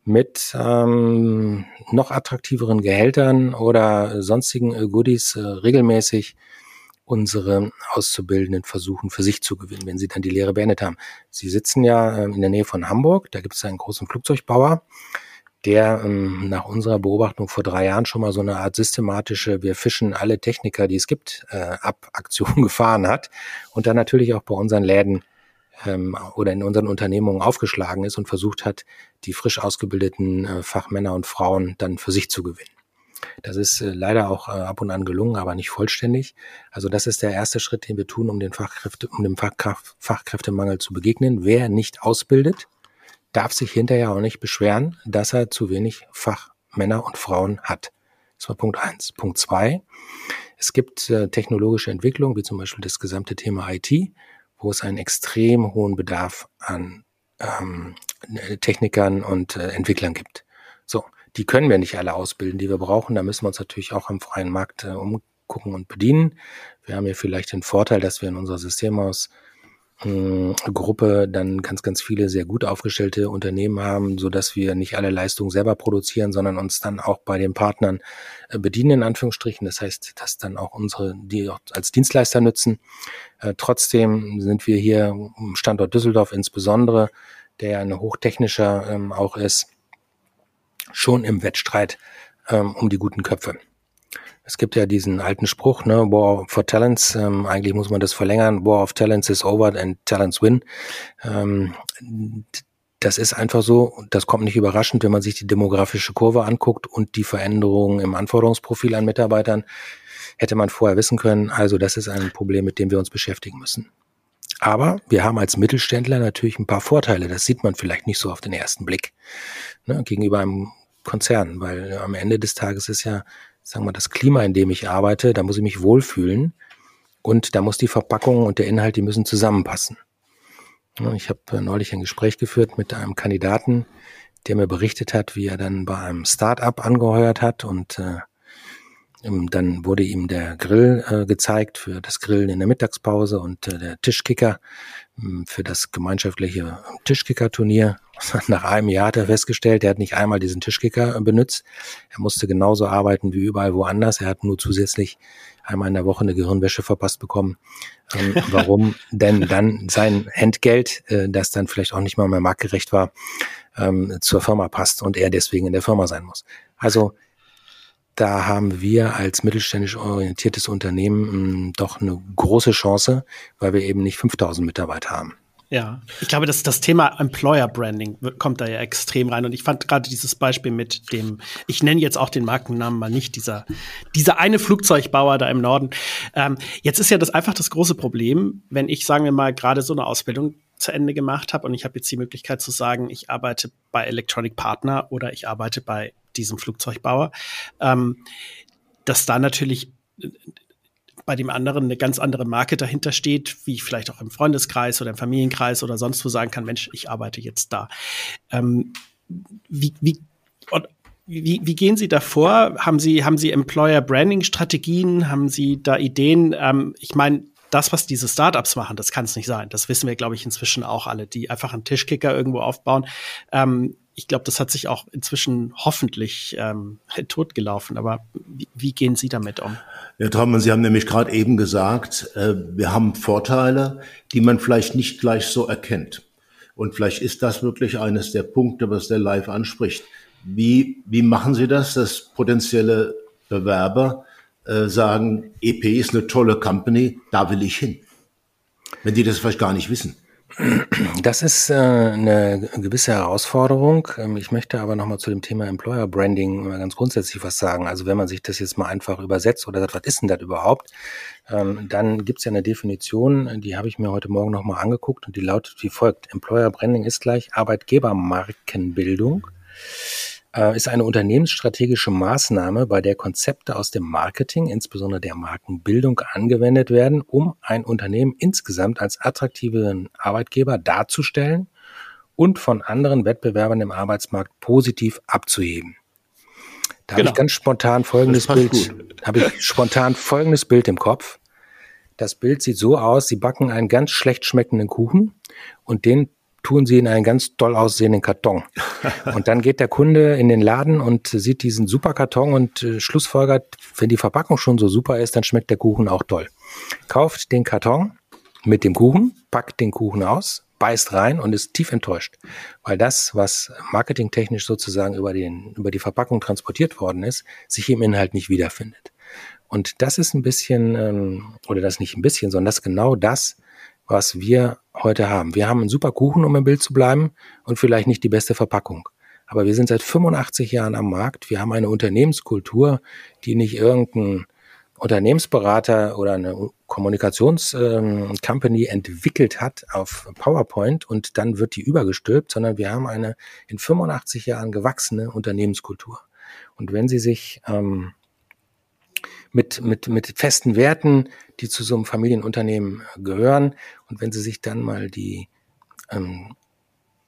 Speaker 4: mit ähm, noch attraktiveren Gehältern oder sonstigen äh, Goodies äh, regelmäßig unsere Auszubildenden versuchen, für sich zu gewinnen, wenn sie dann die Lehre beendet haben. Sie sitzen ja ähm, in der Nähe von Hamburg, da gibt es einen großen Flugzeugbauer, der ähm, nach unserer Beobachtung vor drei Jahren schon mal so eine Art systematische, wir fischen alle Techniker, die es gibt, äh, ab Aktion gefahren hat und dann natürlich auch bei unseren Läden ähm, oder in unseren Unternehmungen aufgeschlagen ist und versucht hat, die frisch ausgebildeten äh, Fachmänner und Frauen dann für sich zu gewinnen. Das ist äh, leider auch äh, ab und an gelungen, aber nicht vollständig. Also das ist der erste Schritt, den wir tun, um den Fachkräfte, um dem Fachkräftemangel zu begegnen. Wer nicht ausbildet, darf sich hinterher auch nicht beschweren, dass er zu wenig Fachmänner und Frauen hat. Das war Punkt eins. Punkt zwei. Es gibt äh, technologische Entwicklungen, wie zum Beispiel das gesamte Thema IT, wo es einen extrem hohen Bedarf an ähm, Technikern und äh, Entwicklern gibt. So, die können wir nicht alle ausbilden, die wir brauchen. Da müssen wir uns natürlich auch am freien Markt äh, umgucken und bedienen. Wir haben ja vielleicht den Vorteil, dass wir in unserer Systemhaus Gruppe dann ganz, ganz viele sehr gut aufgestellte Unternehmen haben, so dass wir nicht alle Leistungen selber produzieren, sondern uns dann auch bei den Partnern äh, bedienen, in Anführungsstrichen. Das heißt, dass dann auch unsere, die auch als Dienstleister nützen. Äh, trotzdem sind wir hier im Standort Düsseldorf insbesondere, der ja ein hochtechnischer ähm, auch ist, schon im Wettstreit ähm, um die guten Köpfe. Es gibt ja diesen alten Spruch, ne, War for Talents, ähm, eigentlich muss man das verlängern, War of Talents is over and Talents win. Ähm, das ist einfach so, das kommt nicht überraschend, wenn man sich die demografische Kurve anguckt und die Veränderungen im Anforderungsprofil an Mitarbeitern, hätte man vorher wissen können. Also das ist ein Problem, mit dem wir uns beschäftigen müssen. Aber wir haben als Mittelständler natürlich ein paar Vorteile. Das sieht man vielleicht nicht so auf den ersten Blick ne, gegenüber einem Konzern, weil am Ende des Tages ist ja sagen wir, das Klima, in dem ich arbeite, da muss ich mich wohlfühlen und da muss die Verpackung und der Inhalt, die müssen zusammenpassen. Ich habe äh, neulich ein Gespräch geführt mit einem Kandidaten, der mir berichtet hat, wie er dann bei einem Start-up angeheuert hat und äh, dann wurde ihm der Grill äh, gezeigt für das Grillen in der Mittagspause und äh, der Tischkicker hm, für das gemeinschaftliche Tischkicker-Turnier. Nach einem Jahr hat er festgestellt, er hat nicht einmal diesen Tischkicker äh, benutzt. Er musste genauso arbeiten wie überall woanders. Er hat nur zusätzlich einmal in der Woche eine Gehirnwäsche verpasst bekommen. Ähm, warum denn dann sein Entgelt, äh, das dann vielleicht auch nicht mal mehr marktgerecht war, ähm, zur Firma passt und er deswegen in der Firma sein muss. Also da haben wir als mittelständisch orientiertes Unternehmen hm, doch eine große Chance, weil wir eben nicht 5000 Mitarbeiter haben.
Speaker 1: Ja, ich glaube, dass das Thema Employer Branding kommt da ja extrem rein. Und ich fand gerade dieses Beispiel mit dem, ich nenne jetzt auch den Markennamen mal nicht, dieser, dieser eine Flugzeugbauer da im Norden. Ähm, jetzt ist ja das einfach das große Problem, wenn ich, sagen wir mal, gerade so eine Ausbildung zu Ende gemacht habe und ich habe jetzt die Möglichkeit zu sagen, ich arbeite bei Electronic Partner oder ich arbeite bei diesem Flugzeugbauer, ähm, dass da natürlich äh, bei dem anderen eine ganz andere Marke dahinter steht, wie ich vielleicht auch im Freundeskreis oder im Familienkreis oder sonst wo sagen kann, Mensch, ich arbeite jetzt da. Ähm, wie, wie, wie, wie gehen Sie da vor? Haben Sie, haben Sie Employer Branding Strategien? Haben Sie da Ideen? Ähm, ich meine, das, was diese Startups machen, das kann es nicht sein. Das wissen wir, glaube ich, inzwischen auch alle, die einfach einen Tischkicker irgendwo aufbauen. Ähm, ich glaube, das hat sich auch inzwischen hoffentlich ähm, totgelaufen. Aber wie, wie, gehen Sie damit um?
Speaker 3: Ja, Traumann, Sie haben nämlich gerade eben gesagt, äh, wir haben Vorteile, die man vielleicht nicht gleich so erkennt. Und vielleicht ist das wirklich eines der Punkte, was der Live anspricht. Wie, wie machen Sie das, dass potenzielle Bewerber äh, sagen, EP ist eine tolle Company, da will ich hin? Wenn die das vielleicht gar nicht wissen.
Speaker 4: Das ist äh, eine gewisse Herausforderung. Ähm, ich möchte aber nochmal zu dem Thema Employer Branding mal ganz grundsätzlich was sagen. Also wenn man sich das jetzt mal einfach übersetzt oder sagt, was ist denn das überhaupt, ähm, dann gibt es ja eine Definition, die habe ich mir heute Morgen nochmal angeguckt und die lautet wie folgt. Employer Branding ist gleich Arbeitgebermarkenbildung ist eine unternehmensstrategische Maßnahme, bei der Konzepte aus dem Marketing, insbesondere der Markenbildung, angewendet werden, um ein Unternehmen insgesamt als attraktiven Arbeitgeber darzustellen und von anderen Wettbewerbern im Arbeitsmarkt positiv abzuheben. Da genau. habe ich ganz spontan folgendes Bild, habe ich spontan folgendes Bild im Kopf. Das Bild sieht so aus, Sie backen einen ganz schlecht schmeckenden Kuchen und den tun sie in einen ganz toll aussehenden Karton. Und dann geht der Kunde in den Laden und sieht diesen super Karton und äh, schlussfolgert, wenn die Verpackung schon so super ist, dann schmeckt der Kuchen auch toll. Kauft den Karton mit dem Kuchen, packt den Kuchen aus, beißt rein und ist tief enttäuscht, weil das, was marketingtechnisch sozusagen über, den, über die Verpackung transportiert worden ist, sich im Inhalt nicht wiederfindet. Und das ist ein bisschen, ähm, oder das nicht ein bisschen, sondern das genau das, was wir heute haben. Wir haben einen super Kuchen, um im Bild zu bleiben, und vielleicht nicht die beste Verpackung. Aber wir sind seit 85 Jahren am Markt. Wir haben eine Unternehmenskultur, die nicht irgendein Unternehmensberater oder eine Kommunikationscompany ähm, entwickelt hat auf PowerPoint und dann wird die übergestülpt, sondern wir haben eine in 85 Jahren gewachsene Unternehmenskultur. Und wenn Sie sich ähm, mit, mit, mit festen Werten, die zu so einem Familienunternehmen gehören, und wenn Sie sich dann mal die ähm,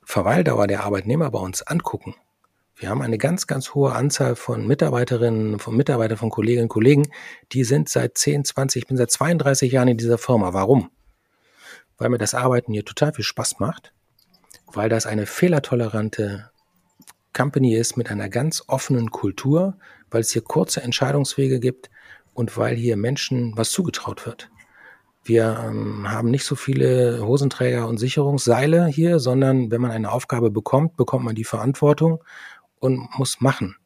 Speaker 4: Verweildauer der Arbeitnehmer bei uns angucken, wir haben eine ganz, ganz hohe Anzahl von Mitarbeiterinnen, von Mitarbeitern, von Kolleginnen und Kollegen, die sind seit 10, 20, ich bin seit 32 Jahren in dieser Firma. Warum? Weil mir das Arbeiten hier total viel Spaß macht, weil das eine fehlertolerante Company ist mit einer ganz offenen Kultur, weil es hier kurze Entscheidungswege gibt und weil hier Menschen was zugetraut wird. Wir ähm, haben nicht so viele Hosenträger und Sicherungsseile hier, sondern wenn man eine Aufgabe bekommt, bekommt man die Verantwortung und muss machen.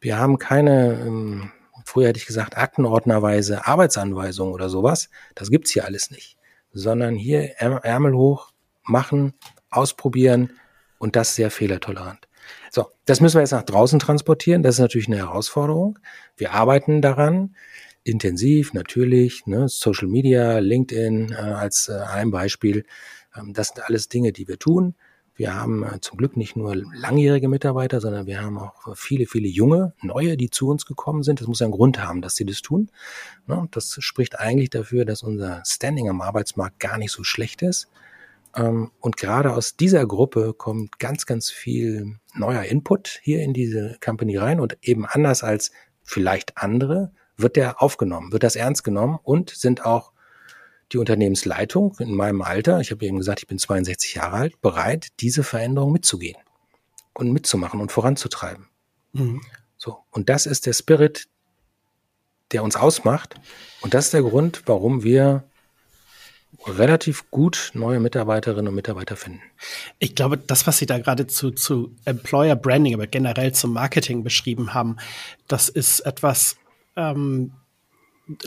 Speaker 4: Wir haben keine, ähm, früher hätte ich gesagt, aktenordnerweise Arbeitsanweisungen oder sowas. Das gibt's hier alles nicht. Sondern hier Ärmel hoch, machen, ausprobieren und das sehr fehlertolerant. So, das müssen wir jetzt nach draußen transportieren. Das ist natürlich eine Herausforderung. Wir arbeiten daran intensiv, natürlich. Ne? Social Media, LinkedIn äh, als äh, ein Beispiel. Ähm, das sind alles Dinge, die wir tun. Wir haben äh, zum Glück nicht nur langjährige Mitarbeiter, sondern wir haben auch viele, viele junge, neue, die zu uns gekommen sind. Das muss einen Grund haben, dass sie das tun. Ne? Das spricht eigentlich dafür, dass unser Standing am Arbeitsmarkt gar nicht so schlecht ist. Ähm, und gerade aus dieser Gruppe kommt ganz, ganz viel neuer Input hier in diese Company rein und eben anders als vielleicht andere wird der aufgenommen, wird das ernst genommen und sind auch die Unternehmensleitung in meinem Alter, ich habe eben gesagt, ich bin 62 Jahre alt, bereit, diese Veränderung mitzugehen und mitzumachen und voranzutreiben. Mhm. So. Und das ist der Spirit, der uns ausmacht. Und das ist der Grund, warum wir relativ gut neue Mitarbeiterinnen und Mitarbeiter finden.
Speaker 1: Ich glaube, das, was Sie da gerade zu, zu Employer Branding, aber generell zum Marketing beschrieben haben, das ist etwas, ähm,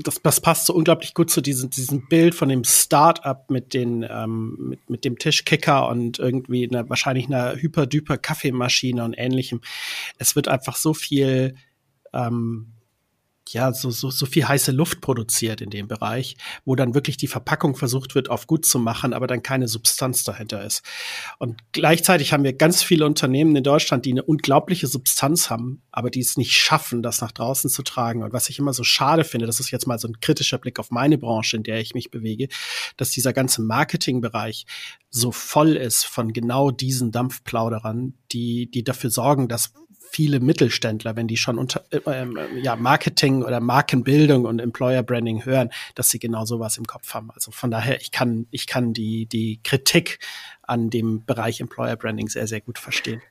Speaker 1: das, das passt so unglaublich gut zu diesem, diesem Bild von dem Start-up mit, den, ähm, mit, mit dem Tischkicker und irgendwie einer, wahrscheinlich einer hyper-duper Kaffeemaschine und ähnlichem. Es wird einfach so viel ähm, ja, so, so, so viel heiße Luft produziert in dem Bereich, wo dann wirklich die Verpackung versucht wird, auf gut zu machen, aber dann keine Substanz dahinter ist. Und gleichzeitig haben wir ganz viele Unternehmen in Deutschland, die eine unglaubliche Substanz haben, aber die es nicht schaffen, das nach draußen zu tragen. Und was ich immer so schade finde, das ist jetzt mal so ein kritischer Blick auf meine Branche, in der ich mich bewege, dass dieser ganze Marketingbereich so voll ist von genau diesen Dampfplauderern, die, die dafür sorgen, dass viele Mittelständler, wenn die schon unter äh, ähm, ja, Marketing oder Markenbildung und Employer Branding hören, dass sie genau sowas im Kopf haben. Also von daher, ich kann, ich kann die, die Kritik an dem Bereich Employer Branding sehr, sehr gut verstehen.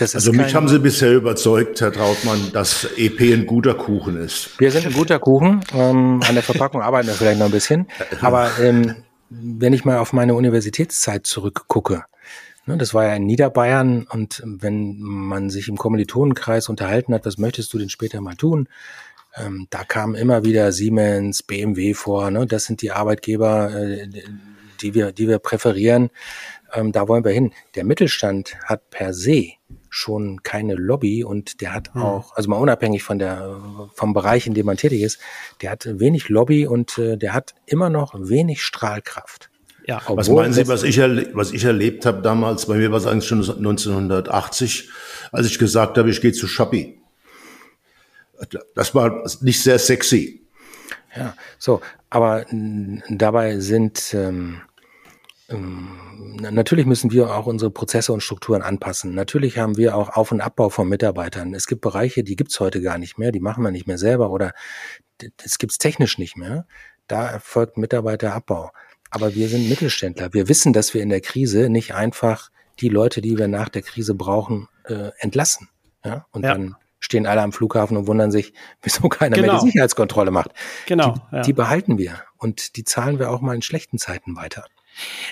Speaker 3: also mich haben Sie bisher überzeugt, Herr Trautmann, dass EP ein guter Kuchen ist.
Speaker 4: Wir sind ein guter Kuchen. Ähm, an der Verpackung arbeiten wir vielleicht noch ein bisschen. Aber ähm, wenn ich mal auf meine Universitätszeit zurückgucke, das war ja in Niederbayern und wenn man sich im Kommilitonenkreis unterhalten hat, was möchtest du denn später mal tun? Ähm, da kamen immer wieder Siemens, BMW vor. Ne? Das sind die Arbeitgeber, äh, die wir, die wir präferieren. Ähm, da wollen wir hin. Der Mittelstand hat per se schon keine Lobby und der hat hm. auch, also mal unabhängig von der, vom Bereich, in dem man tätig ist, der hat wenig Lobby und äh, der hat immer noch wenig Strahlkraft.
Speaker 3: Ja, was meinen Sie, was ich, was ich erlebt habe damals? Bei mir war es eigentlich schon 1980, als ich gesagt habe, ich gehe zu Shopee. Das war nicht sehr sexy.
Speaker 4: Ja, so, aber dabei sind ähm, ähm, natürlich müssen wir auch unsere Prozesse und Strukturen anpassen. Natürlich haben wir auch Auf- und Abbau von Mitarbeitern. Es gibt Bereiche, die gibt's heute gar nicht mehr, die machen wir nicht mehr selber oder das gibt's technisch nicht mehr. Da erfolgt Mitarbeiterabbau. Aber wir sind Mittelständler. Wir wissen, dass wir in der Krise nicht einfach die Leute, die wir nach der Krise brauchen, äh, entlassen. Ja? Und ja. dann stehen alle am Flughafen und wundern sich, wieso keiner genau. mehr die genau. Sicherheitskontrolle macht.
Speaker 1: Genau.
Speaker 4: Die, ja. die behalten wir und die zahlen wir auch mal in schlechten Zeiten weiter.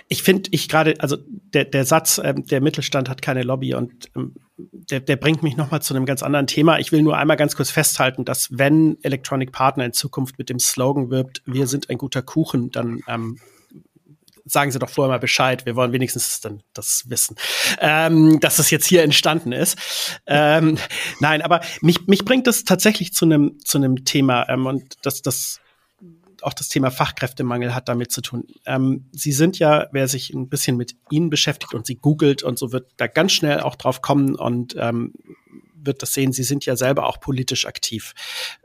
Speaker 1: Ich finde, ich gerade, also der, der Satz, ähm, der Mittelstand hat keine Lobby und ähm, der, der bringt mich nochmal zu einem ganz anderen Thema. Ich will nur einmal ganz kurz festhalten, dass wenn Electronic Partner in Zukunft mit dem Slogan wirbt, wir sind ein guter Kuchen, dann ähm, sagen Sie doch vorher mal Bescheid. Wir wollen wenigstens dann das wissen, ähm, dass es jetzt hier entstanden ist. Ähm, nein, aber mich, mich bringt das tatsächlich zu einem zu einem Thema ähm, und das das auch das Thema Fachkräftemangel hat damit zu tun. Ähm, Sie sind ja, wer sich ein bisschen mit Ihnen beschäftigt und Sie googelt und so wird da ganz schnell auch drauf kommen und ähm, wird das sehen. Sie sind ja selber auch politisch aktiv.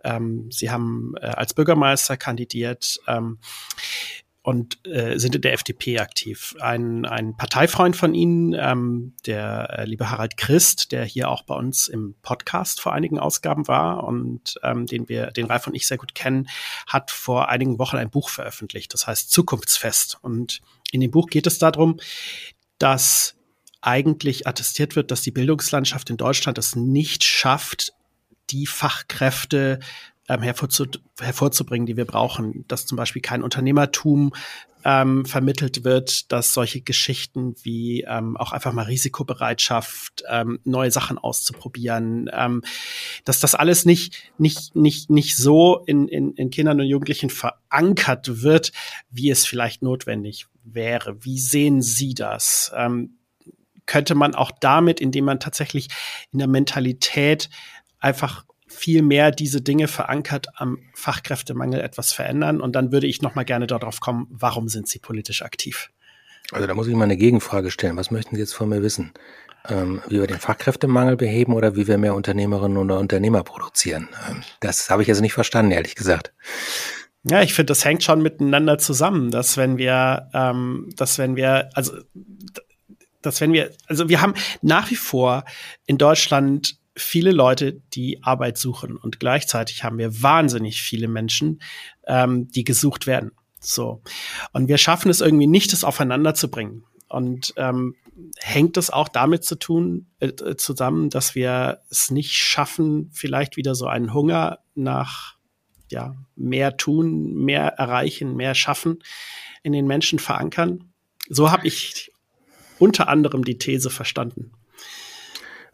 Speaker 1: Ähm, Sie haben äh, als Bürgermeister kandidiert. Ähm, und äh, sind in der FDP aktiv. Ein, ein Parteifreund von Ihnen, ähm, der äh, liebe Harald Christ, der hier auch bei uns im Podcast vor einigen Ausgaben war und ähm, den wir, den Ralf und ich sehr gut kennen, hat vor einigen Wochen ein Buch veröffentlicht, das heißt Zukunftsfest. Und in dem Buch geht es darum, dass eigentlich attestiert wird, dass die Bildungslandschaft in Deutschland es nicht schafft, die Fachkräfte ähm, hervorzu hervorzubringen, die wir brauchen. Dass zum Beispiel kein Unternehmertum ähm, vermittelt wird, dass solche Geschichten wie ähm, auch einfach mal Risikobereitschaft, ähm, neue Sachen auszuprobieren, ähm, dass das alles nicht, nicht, nicht, nicht so in, in, in Kindern und Jugendlichen verankert wird, wie es vielleicht notwendig wäre. Wie sehen Sie das? Ähm, könnte man auch damit, indem man tatsächlich in der Mentalität einfach viel mehr diese Dinge verankert am Fachkräftemangel etwas verändern. Und dann würde ich noch mal gerne darauf kommen, warum sind Sie politisch aktiv?
Speaker 4: Also da muss ich mal eine Gegenfrage stellen. Was möchten Sie jetzt von mir wissen? Ähm, wie wir den Fachkräftemangel beheben oder wie wir mehr Unternehmerinnen oder Unternehmer produzieren? Ähm, das habe ich also nicht verstanden, ehrlich gesagt.
Speaker 1: Ja, ich finde, das hängt schon miteinander zusammen, dass wenn wir, ähm, dass wenn wir, also dass wenn wir, also wir haben nach wie vor in Deutschland viele Leute, die Arbeit suchen und gleichzeitig haben wir wahnsinnig viele Menschen, ähm, die gesucht werden. So. Und wir schaffen es irgendwie nicht, das aufeinander zu bringen. Und ähm, hängt es auch damit zu tun, äh, zusammen, dass wir es nicht schaffen, vielleicht wieder so einen Hunger nach ja, mehr tun, mehr erreichen, mehr schaffen in den Menschen verankern? So habe ich unter anderem die These verstanden.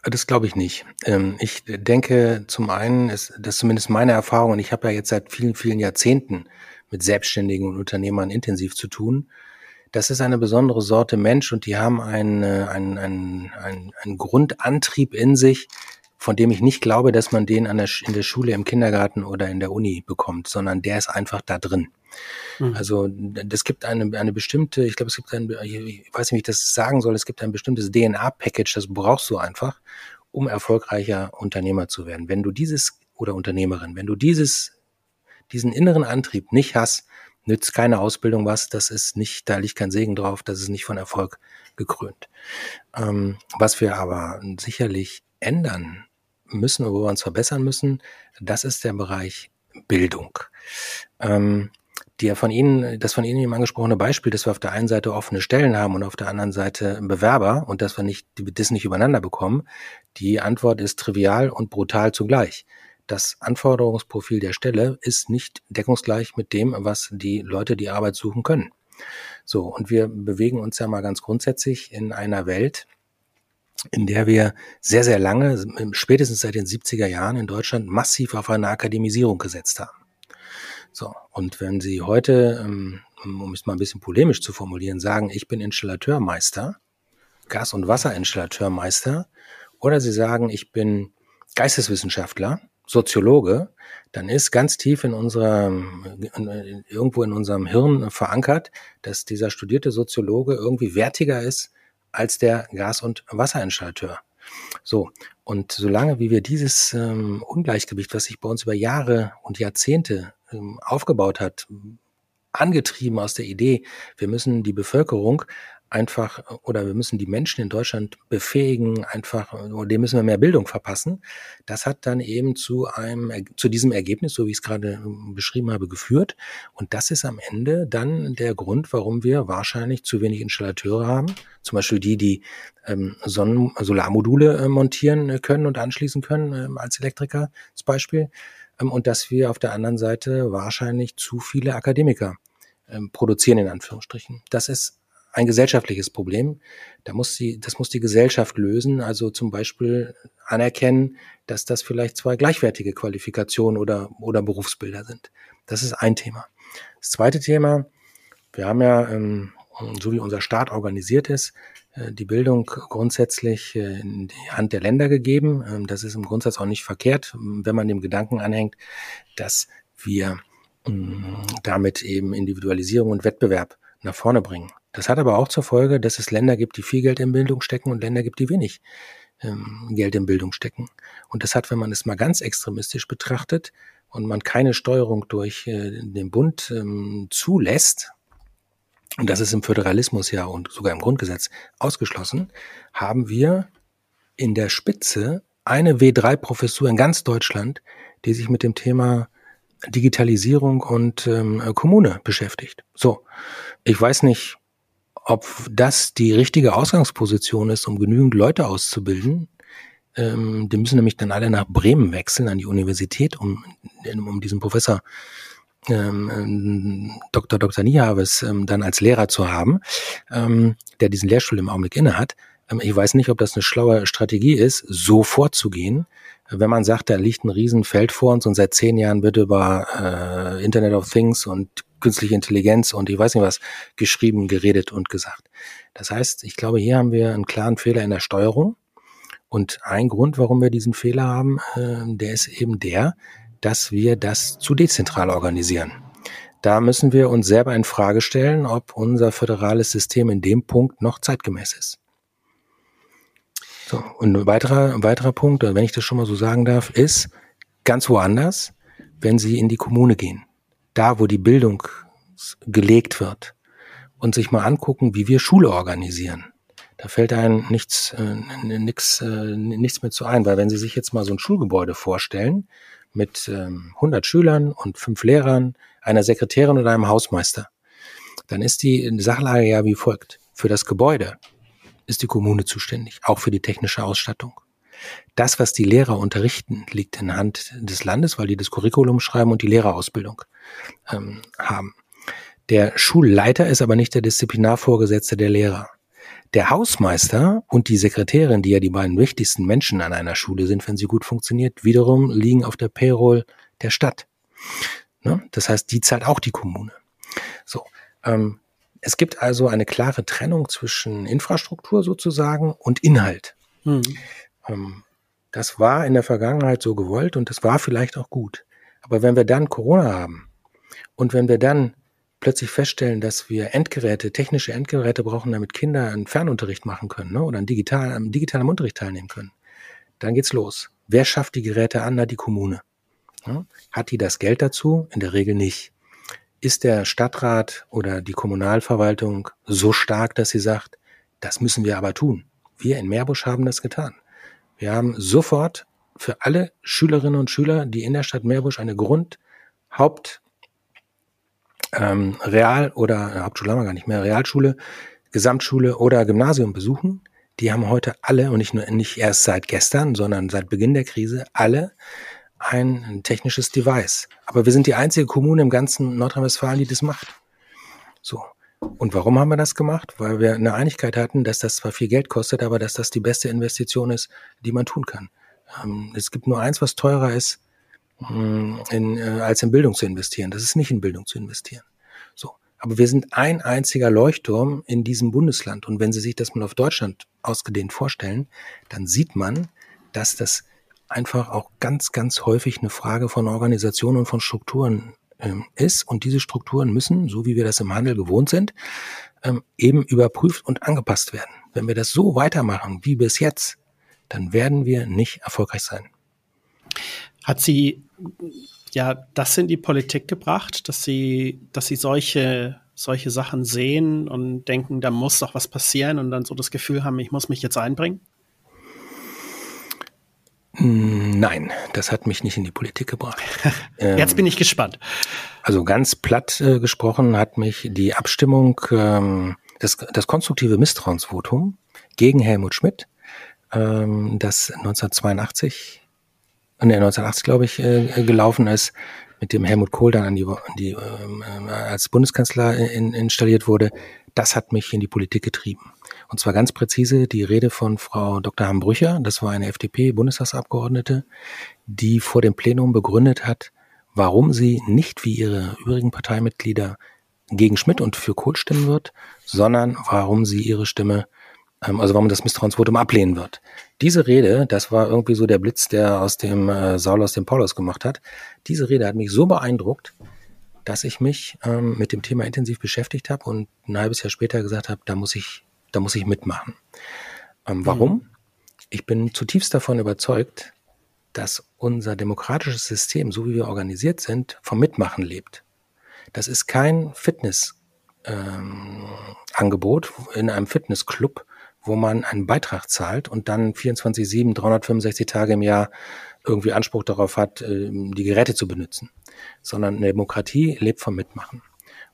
Speaker 4: Das glaube ich nicht. Ähm, ich denke, zum einen ist das zumindest meine Erfahrung, und ich habe ja jetzt seit vielen, vielen Jahrzehnten mit Selbstständigen und Unternehmern intensiv zu tun. Das ist eine besondere Sorte Mensch und die haben einen, einen, einen, einen, einen Grundantrieb in sich, von dem ich nicht glaube, dass man den an der, in der Schule, im Kindergarten oder in der Uni bekommt, sondern der ist einfach da drin. Mhm. Also das gibt eine, eine bestimmte, ich glaube, es gibt ein, ich weiß nicht, wie ich das sagen soll, es gibt ein bestimmtes DNA-Package, das brauchst du einfach, um erfolgreicher Unternehmer zu werden. Wenn du dieses oder Unternehmerin, wenn du dieses, diesen inneren Antrieb nicht hast, nützt keine Ausbildung was, das ist nicht, da liegt kein Segen drauf, das ist nicht von Erfolg gekrönt. Ähm, was wir aber sicherlich ändern müssen, wo wir uns verbessern müssen, das ist der Bereich Bildung. Ähm, die von Ihnen, das von Ihnen eben angesprochene Beispiel, dass wir auf der einen Seite offene Stellen haben und auf der anderen Seite Bewerber und dass wir nicht, das nicht übereinander bekommen, die Antwort ist trivial und brutal zugleich. Das Anforderungsprofil der Stelle ist nicht deckungsgleich mit dem, was die Leute, die Arbeit suchen können. So, und wir bewegen uns ja mal ganz grundsätzlich in einer Welt, in der wir sehr, sehr lange, spätestens seit den 70er Jahren in Deutschland massiv auf eine Akademisierung gesetzt haben. So, und wenn Sie heute, ähm, um es mal ein bisschen polemisch zu formulieren, sagen, ich bin Installateurmeister, Gas- und Wasserinstallateurmeister, oder Sie sagen, ich bin Geisteswissenschaftler, Soziologe, dann ist ganz tief in unserem, irgendwo in unserem Hirn verankert, dass dieser studierte Soziologe irgendwie wertiger ist als der Gas- und Wasserinstallateur. So, und solange wie wir dieses ähm, Ungleichgewicht, was sich bei uns über Jahre und Jahrzehnte aufgebaut hat, angetrieben aus der Idee, wir müssen die Bevölkerung einfach oder wir müssen die Menschen in Deutschland befähigen, einfach, oder dem müssen wir mehr Bildung verpassen. Das hat dann eben zu einem, zu diesem Ergebnis, so wie ich es gerade beschrieben habe, geführt. Und das ist am Ende dann der Grund, warum wir wahrscheinlich zu wenig Installateure haben. Zum Beispiel die, die ähm, Sonnen Solarmodule äh, montieren können und anschließen können, äh, als Elektriker zum Beispiel. Ähm, und dass wir auf der anderen Seite wahrscheinlich zu viele Akademiker ähm, produzieren, in Anführungsstrichen. Das ist ein gesellschaftliches Problem. Da muss die, das muss die Gesellschaft lösen. Also zum Beispiel anerkennen, dass das vielleicht zwei gleichwertige Qualifikationen oder, oder Berufsbilder sind. Das ist ein Thema. Das zweite Thema, wir haben ja, ähm, so wie unser Staat organisiert ist, äh, die Bildung grundsätzlich äh, in die Hand der Länder gegeben. Ähm, das ist im Grundsatz auch nicht verkehrt, wenn man dem Gedanken anhängt, dass wir ähm, damit eben Individualisierung und Wettbewerb nach vorne bringen. Das hat aber auch zur Folge, dass es Länder gibt, die viel Geld in Bildung stecken und Länder gibt, die wenig ähm, Geld in Bildung stecken. Und das hat, wenn man es mal ganz extremistisch betrachtet und man keine Steuerung durch äh, den Bund ähm, zulässt, und das ist im Föderalismus ja und sogar im Grundgesetz ausgeschlossen, haben wir in der Spitze eine W3-Professur in ganz Deutschland, die sich mit dem Thema Digitalisierung und ähm, Kommune beschäftigt. So, ich weiß nicht, ob das die richtige Ausgangsposition ist, um genügend Leute auszubilden. Ähm, die müssen nämlich dann alle nach Bremen wechseln, an die Universität, um, um diesen Professor ähm, Dr. Dr. Niehaves ähm, dann als Lehrer zu haben, ähm, der diesen Lehrstuhl im Augenblick inne hat. Ähm, ich weiß nicht, ob das eine schlaue Strategie ist, so vorzugehen, wenn man sagt, da liegt ein Riesenfeld vor uns und seit zehn Jahren wird über äh, Internet of Things und künstliche Intelligenz und ich weiß nicht was geschrieben, geredet und gesagt. Das heißt, ich glaube, hier haben wir einen klaren Fehler in der Steuerung. Und ein Grund, warum wir diesen Fehler haben, äh, der ist eben der, dass wir das zu dezentral organisieren. Da müssen wir uns selber in Frage stellen, ob unser föderales System in dem Punkt noch zeitgemäß ist. So, und ein weiterer, ein weiterer Punkt, wenn ich das schon mal so sagen darf, ist ganz woanders, wenn Sie in die Kommune gehen, da wo die Bildung gelegt wird und sich mal angucken, wie wir Schule organisieren. Da fällt einem nichts, äh, nix, äh, nichts mehr zu ein, weil wenn Sie sich jetzt mal so ein Schulgebäude vorstellen mit ähm, 100 Schülern und fünf Lehrern, einer Sekretärin oder einem Hausmeister, dann ist die Sachlage ja wie folgt. Für das Gebäude ist die Kommune zuständig, auch für die technische Ausstattung. Das, was die Lehrer unterrichten, liegt in Hand des Landes, weil die das Curriculum schreiben und die Lehrerausbildung ähm, haben. Der Schulleiter ist aber nicht der Disziplinarvorgesetzte der Lehrer. Der Hausmeister und die Sekretärin, die ja die beiden wichtigsten Menschen an einer Schule sind, wenn sie gut funktioniert, wiederum liegen auf der Payroll der Stadt. Ne? Das heißt, die zahlt auch die Kommune. So, ähm, es gibt also eine klare Trennung zwischen Infrastruktur sozusagen und Inhalt. Mhm. Ähm, das war in der Vergangenheit so gewollt und das war vielleicht auch gut. Aber wenn wir dann Corona haben und wenn wir dann plötzlich feststellen, dass wir Endgeräte, technische Endgeräte brauchen, damit Kinder einen Fernunterricht machen können ne, oder einen digital, am digitalen Unterricht teilnehmen können, dann geht's los. Wer schafft die Geräte an? Na, die Kommune. Ja, hat die das Geld dazu? In der Regel nicht ist der Stadtrat oder die Kommunalverwaltung so stark, dass sie sagt, das müssen wir aber tun. Wir in Meerbusch haben das getan. Wir haben sofort für alle Schülerinnen und Schüler, die in der Stadt Meerbusch eine Grund, Haupt, ähm, Real- oder äh, Hauptschule haben wir gar nicht mehr, Realschule, Gesamtschule oder Gymnasium besuchen, die haben heute alle und nicht nur nicht erst seit gestern, sondern seit Beginn der Krise alle ein technisches Device. Aber wir sind die einzige Kommune im ganzen Nordrhein-Westfalen, die das macht. So. Und warum haben wir das gemacht? Weil wir eine Einigkeit hatten, dass das zwar viel Geld kostet, aber dass das die beste Investition ist, die man tun kann. Ähm, es gibt nur eins, was teurer ist, in, äh, als in Bildung zu investieren. Das ist nicht in Bildung zu investieren. So. Aber wir sind ein einziger Leuchtturm in diesem Bundesland. Und wenn Sie sich das mal auf Deutschland ausgedehnt vorstellen, dann sieht man, dass das einfach auch ganz, ganz häufig eine Frage von Organisation und von Strukturen ähm, ist. Und diese Strukturen müssen, so wie wir das im Handel gewohnt sind, ähm, eben überprüft und angepasst werden. Wenn wir das so weitermachen wie bis jetzt, dann werden wir nicht erfolgreich sein.
Speaker 1: Hat sie ja das in die Politik gebracht, dass sie, dass sie solche solche Sachen sehen und denken, da muss doch was passieren und dann so das Gefühl haben, ich muss mich jetzt einbringen?
Speaker 4: Nein, das hat mich nicht in die Politik gebracht.
Speaker 1: Jetzt bin ich gespannt.
Speaker 4: Also ganz platt äh, gesprochen hat mich die Abstimmung, ähm, das, das konstruktive Misstrauensvotum gegen Helmut Schmidt, ähm, das 1982, äh, 1980 glaube ich, äh, gelaufen ist, mit dem Helmut Kohl dann an die, an die ähm, äh, als Bundeskanzler in, installiert wurde, das hat mich in die Politik getrieben. Und zwar ganz präzise die Rede von Frau Dr. Hambrücher, das war eine FDP-Bundestagsabgeordnete, die vor dem Plenum begründet hat, warum sie nicht wie ihre übrigen Parteimitglieder gegen Schmidt und für Kohl stimmen wird, sondern warum sie ihre Stimme, also warum das Misstrauensvotum ablehnen wird. Diese Rede, das war irgendwie so der Blitz, der aus dem äh, Saul aus dem Paulus gemacht hat. Diese Rede hat mich so beeindruckt, dass ich mich ähm, mit dem Thema intensiv beschäftigt habe und ein halbes Jahr später gesagt habe, da muss ich da muss ich mitmachen. Ähm, warum? Mhm. Ich bin zutiefst davon überzeugt, dass unser demokratisches System, so wie wir organisiert sind, vom Mitmachen lebt. Das ist kein Fitnessangebot ähm, in einem Fitnessclub, wo man einen Beitrag zahlt und dann 24-7, 365 Tage im Jahr irgendwie Anspruch darauf hat, ähm, die Geräte zu benutzen. Sondern eine Demokratie lebt vom Mitmachen.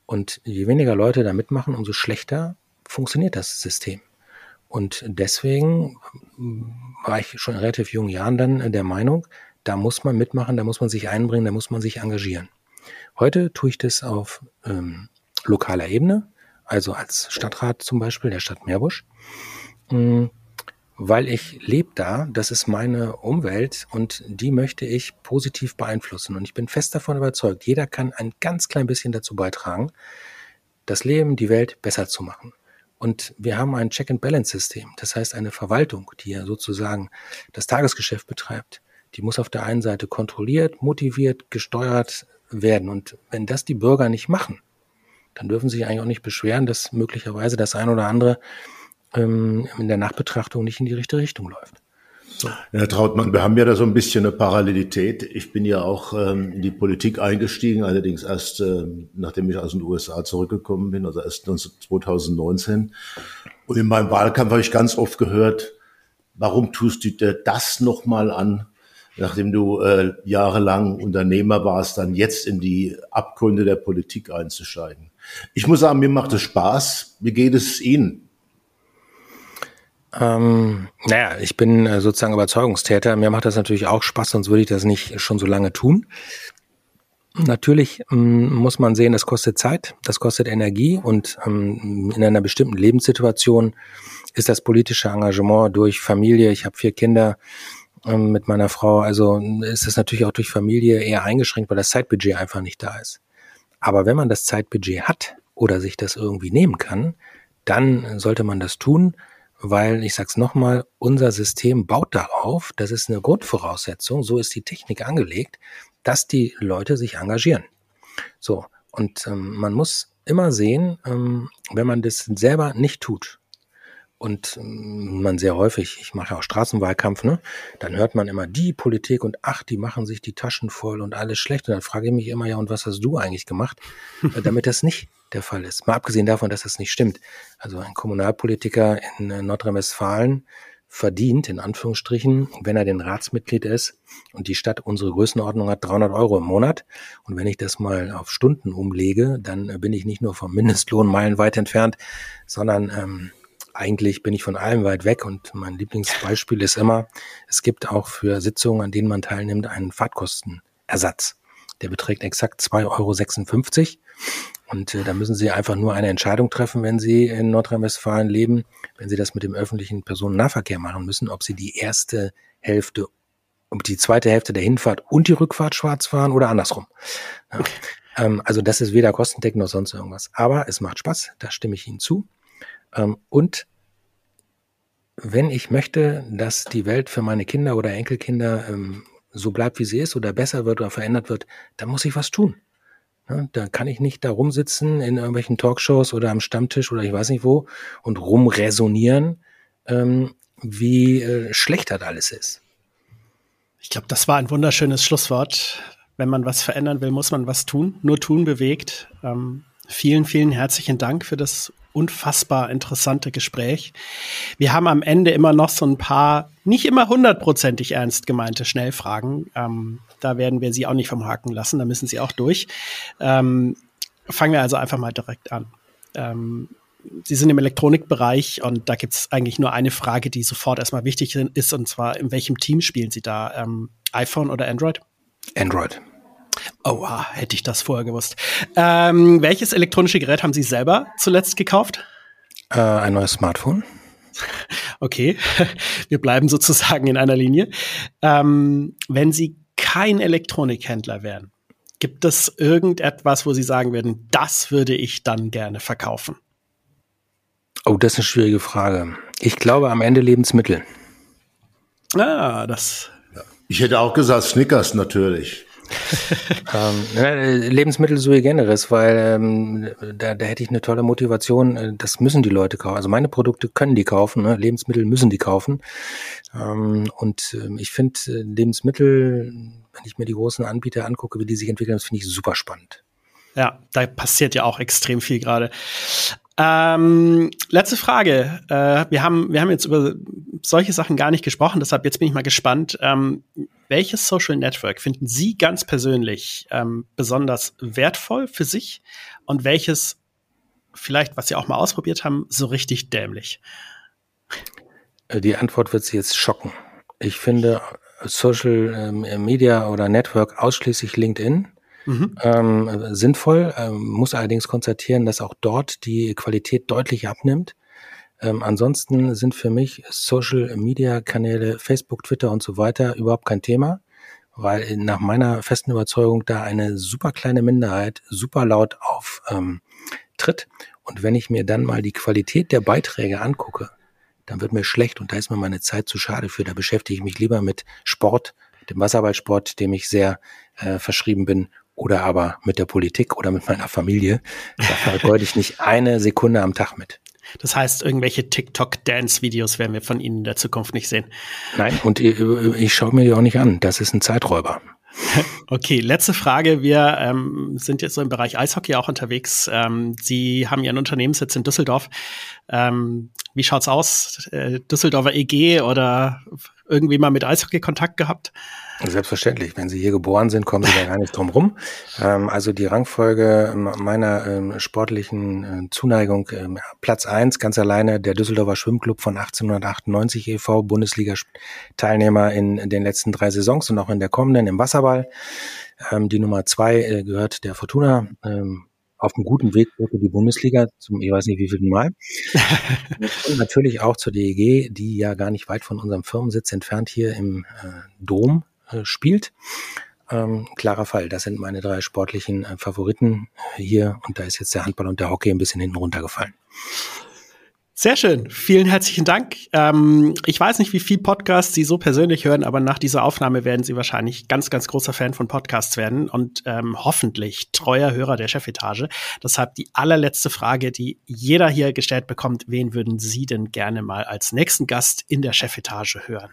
Speaker 4: Und je weniger Leute da mitmachen, umso schlechter funktioniert das System. Und deswegen war ich schon in relativ jungen Jahren dann der Meinung, da muss man mitmachen, da muss man sich einbringen, da muss man sich engagieren. Heute tue ich das auf ähm, lokaler Ebene, also als Stadtrat zum Beispiel der Stadt Meerbusch, ähm, weil ich lebe da, das ist meine Umwelt und die möchte ich positiv beeinflussen. Und ich bin fest davon überzeugt, jeder kann ein ganz klein bisschen dazu beitragen, das Leben, die Welt besser zu machen. Und wir haben ein Check-and-Balance-System, das heißt eine Verwaltung, die ja sozusagen das Tagesgeschäft betreibt. Die muss auf der einen Seite kontrolliert, motiviert, gesteuert werden. Und wenn das die Bürger nicht machen, dann dürfen sie sich eigentlich auch nicht beschweren, dass möglicherweise das ein oder andere ähm, in der Nachbetrachtung nicht in die richtige Richtung läuft.
Speaker 3: So. Herr Trautmann, wir haben ja da so ein bisschen eine Parallelität. Ich bin ja auch ähm, in die Politik eingestiegen, allerdings erst ähm, nachdem ich aus den USA zurückgekommen bin, also erst 2019. Und in meinem Wahlkampf habe ich ganz oft gehört, warum tust du dir das nochmal an, nachdem du äh, jahrelang Unternehmer warst, dann jetzt in die Abgründe der Politik einzusteigen. Ich muss sagen, mir macht es Spaß. Wie geht es Ihnen?
Speaker 4: Ähm, naja, ich bin äh, sozusagen Überzeugungstäter. Mir macht das natürlich auch Spaß, sonst würde ich das nicht schon so lange tun. Natürlich ähm, muss man sehen, das kostet Zeit, das kostet Energie und ähm, in einer bestimmten Lebenssituation ist das politische Engagement durch Familie, ich habe vier Kinder ähm, mit meiner Frau, also ist es natürlich auch durch Familie eher eingeschränkt, weil das Zeitbudget einfach nicht da ist. Aber wenn man das Zeitbudget hat oder sich das irgendwie nehmen kann, dann sollte man das tun weil, ich sag's nochmal, unser System baut darauf, das ist eine Grundvoraussetzung, so ist die Technik angelegt, dass die Leute sich engagieren. So, und ähm, man muss immer sehen, ähm, wenn man das selber nicht tut, und ähm, man sehr häufig, ich mache auch Straßenwahlkampf, ne, dann hört man immer die Politik und ach, die machen sich die Taschen voll und alles schlecht. Und dann frage ich mich immer, ja, und was hast du eigentlich gemacht, äh, damit das nicht der Fall ist? Mal abgesehen davon, dass das nicht stimmt. Also ein Kommunalpolitiker in äh, Nordrhein-Westfalen verdient, in Anführungsstrichen, wenn er den Ratsmitglied ist und die Stadt unsere Größenordnung hat 300 Euro im Monat. Und wenn ich das mal auf Stunden umlege, dann äh, bin ich nicht nur vom Mindestlohn meilenweit entfernt, sondern ähm, eigentlich bin ich von allem weit weg und mein Lieblingsbeispiel ist immer, es gibt auch für Sitzungen, an denen man teilnimmt, einen Fahrtkostenersatz. Der beträgt exakt 2,56 Euro. Und äh, da müssen Sie einfach nur eine Entscheidung treffen, wenn Sie in Nordrhein-Westfalen leben, wenn Sie das mit dem öffentlichen Personennahverkehr machen müssen, ob Sie die erste Hälfte, ob die zweite Hälfte der Hinfahrt und die Rückfahrt schwarz fahren oder andersrum. Ja. Ähm, also das ist weder kostendeckend noch sonst irgendwas. Aber es macht Spaß, da stimme ich Ihnen zu. Ähm, und wenn ich möchte, dass die Welt für meine Kinder oder Enkelkinder ähm, so bleibt, wie sie ist oder besser wird oder verändert wird, dann muss ich was tun. Ja, da kann ich nicht da rumsitzen in irgendwelchen Talkshows oder am Stammtisch oder ich weiß nicht wo und rumresonieren, ähm, wie äh, schlecht das alles ist.
Speaker 1: Ich glaube, das war ein wunderschönes Schlusswort. Wenn man was verändern will, muss man was tun. Nur tun bewegt. Ähm, Vielen, vielen herzlichen Dank für das unfassbar interessante Gespräch. Wir haben am Ende immer noch so ein paar, nicht immer hundertprozentig ernst gemeinte Schnellfragen. Ähm, da werden wir Sie auch nicht vom Haken lassen, da müssen Sie auch durch. Ähm, fangen wir also einfach mal direkt an. Ähm, Sie sind im Elektronikbereich und da gibt es eigentlich nur eine Frage, die sofort erstmal wichtig ist, und zwar, in welchem Team spielen Sie da? Ähm, iPhone oder Android?
Speaker 4: Android.
Speaker 1: Oh, wow, hätte ich das vorher gewusst. Ähm, welches elektronische Gerät haben Sie selber zuletzt gekauft?
Speaker 4: Äh, ein neues Smartphone.
Speaker 1: Okay, wir bleiben sozusagen in einer Linie. Ähm, wenn Sie kein Elektronikhändler wären, gibt es irgendetwas, wo Sie sagen würden, das würde ich dann gerne verkaufen?
Speaker 4: Oh, das ist eine schwierige Frage. Ich glaube am Ende Lebensmittel.
Speaker 1: Ah, das.
Speaker 3: Ich hätte auch gesagt Snickers natürlich
Speaker 4: ähm, Lebensmittel sui generis, weil ähm, da, da hätte ich eine tolle Motivation. Äh, das müssen die Leute kaufen. Also meine Produkte können die kaufen. Ne? Lebensmittel müssen die kaufen. Ähm, und äh, ich finde Lebensmittel, wenn ich mir die großen Anbieter angucke, wie die sich entwickeln, das finde ich super spannend.
Speaker 1: Ja, da passiert ja auch extrem viel gerade. Ähm, letzte Frage. Äh, wir, haben, wir haben jetzt über solche Sachen gar nicht gesprochen, deshalb jetzt bin ich mal gespannt. Ähm, welches Social Network finden Sie ganz persönlich ähm, besonders wertvoll für sich und welches vielleicht, was Sie auch mal ausprobiert haben, so richtig dämlich?
Speaker 4: Äh, die Antwort wird Sie jetzt schocken. Ich finde Social ähm, Media oder Network ausschließlich LinkedIn Mhm. Ähm, sinnvoll, ähm, muss allerdings konstatieren, dass auch dort die Qualität deutlich abnimmt. Ähm, ansonsten sind für mich Social Media Kanäle, Facebook, Twitter und so weiter überhaupt kein Thema, weil nach meiner festen Überzeugung da eine super kleine Minderheit super laut auf ähm. Und wenn ich mir dann mal die Qualität der Beiträge angucke, dann wird mir schlecht und da ist mir meine Zeit zu schade für. Da beschäftige ich mich lieber mit Sport, dem Wasserballsport, dem ich sehr äh, verschrieben bin, oder aber mit der Politik oder mit meiner Familie. Da vergeude ich nicht eine Sekunde am Tag mit.
Speaker 1: Das heißt, irgendwelche TikTok-Dance-Videos werden wir von Ihnen in der Zukunft nicht sehen.
Speaker 4: Nein, und ich, ich schaue mir die auch nicht an. Das ist ein Zeiträuber.
Speaker 1: Okay, letzte Frage. Wir ähm, sind jetzt so im Bereich Eishockey auch unterwegs. Ähm, Sie haben Ihren Unternehmenssitz in Düsseldorf. Ähm, wie schaut's aus? Äh, Düsseldorfer EG oder irgendwie mal mit Eishockey Kontakt gehabt?
Speaker 4: Selbstverständlich. Wenn Sie hier geboren sind, kommen Sie da gar nicht drum rum. Ähm, also die Rangfolge meiner ähm, sportlichen äh, Zuneigung, ähm, Platz eins ganz alleine der Düsseldorfer Schwimmclub von 1898 e.V., Bundesliga-Teilnehmer in, den letzten drei Saisons und auch in der kommenden im Wasserball. Ähm, die Nummer zwei äh, gehört der Fortuna. Ähm, auf einem guten Weg für die Bundesliga zum, ich weiß nicht wie viel Mal. und natürlich auch zur DEG, die ja gar nicht weit von unserem Firmensitz entfernt hier im äh, Dom spielt. Ähm, klarer Fall. Das sind meine drei sportlichen äh, Favoriten äh, hier und da ist jetzt der Handball und der Hockey ein bisschen hinten runtergefallen.
Speaker 1: Sehr schön. Vielen herzlichen Dank. Ähm, ich weiß nicht, wie viel Podcasts Sie so persönlich hören, aber nach dieser Aufnahme werden Sie wahrscheinlich ganz, ganz großer Fan von Podcasts werden und ähm, hoffentlich treuer Hörer der Chefetage. Deshalb die allerletzte Frage, die jeder hier gestellt bekommt. Wen würden Sie denn gerne mal als nächsten Gast in der Chefetage hören?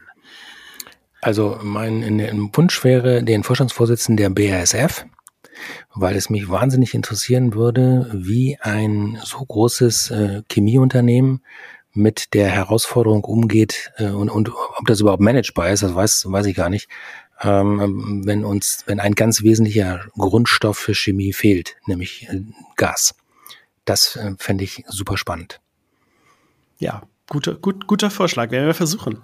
Speaker 4: Also mein Wunsch wäre den Vorstandsvorsitzenden der BASF, weil es mich wahnsinnig interessieren würde, wie ein so großes äh, Chemieunternehmen mit der Herausforderung umgeht äh, und, und ob das überhaupt managebar ist, das weiß, weiß ich gar nicht. Ähm, wenn uns, wenn ein ganz wesentlicher Grundstoff für Chemie fehlt, nämlich äh, Gas. Das äh, fände ich super spannend.
Speaker 1: Ja, guter, gut, guter Vorschlag, werden wir versuchen.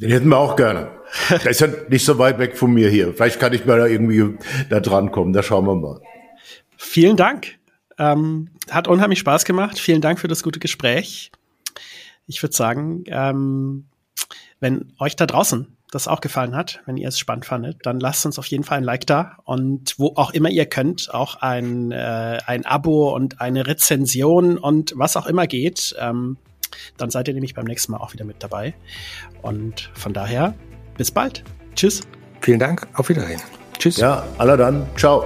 Speaker 3: Den hätten wir auch gerne. Der ist ja nicht so weit weg von mir hier. Vielleicht kann ich mal da irgendwie da dran kommen. Da schauen wir mal.
Speaker 1: Vielen Dank. Ähm, hat unheimlich Spaß gemacht. Vielen Dank für das gute Gespräch. Ich würde sagen, ähm, wenn euch da draußen das auch gefallen hat, wenn ihr es spannend fandet, dann lasst uns auf jeden Fall ein Like da und wo auch immer ihr könnt, auch ein, äh, ein Abo und eine Rezension und was auch immer geht. Ähm, dann seid ihr nämlich beim nächsten Mal auch wieder mit dabei. Und von daher, bis bald. Tschüss.
Speaker 4: Vielen Dank. Auf Wiedersehen.
Speaker 3: Tschüss. Ja, aller dann. Ciao.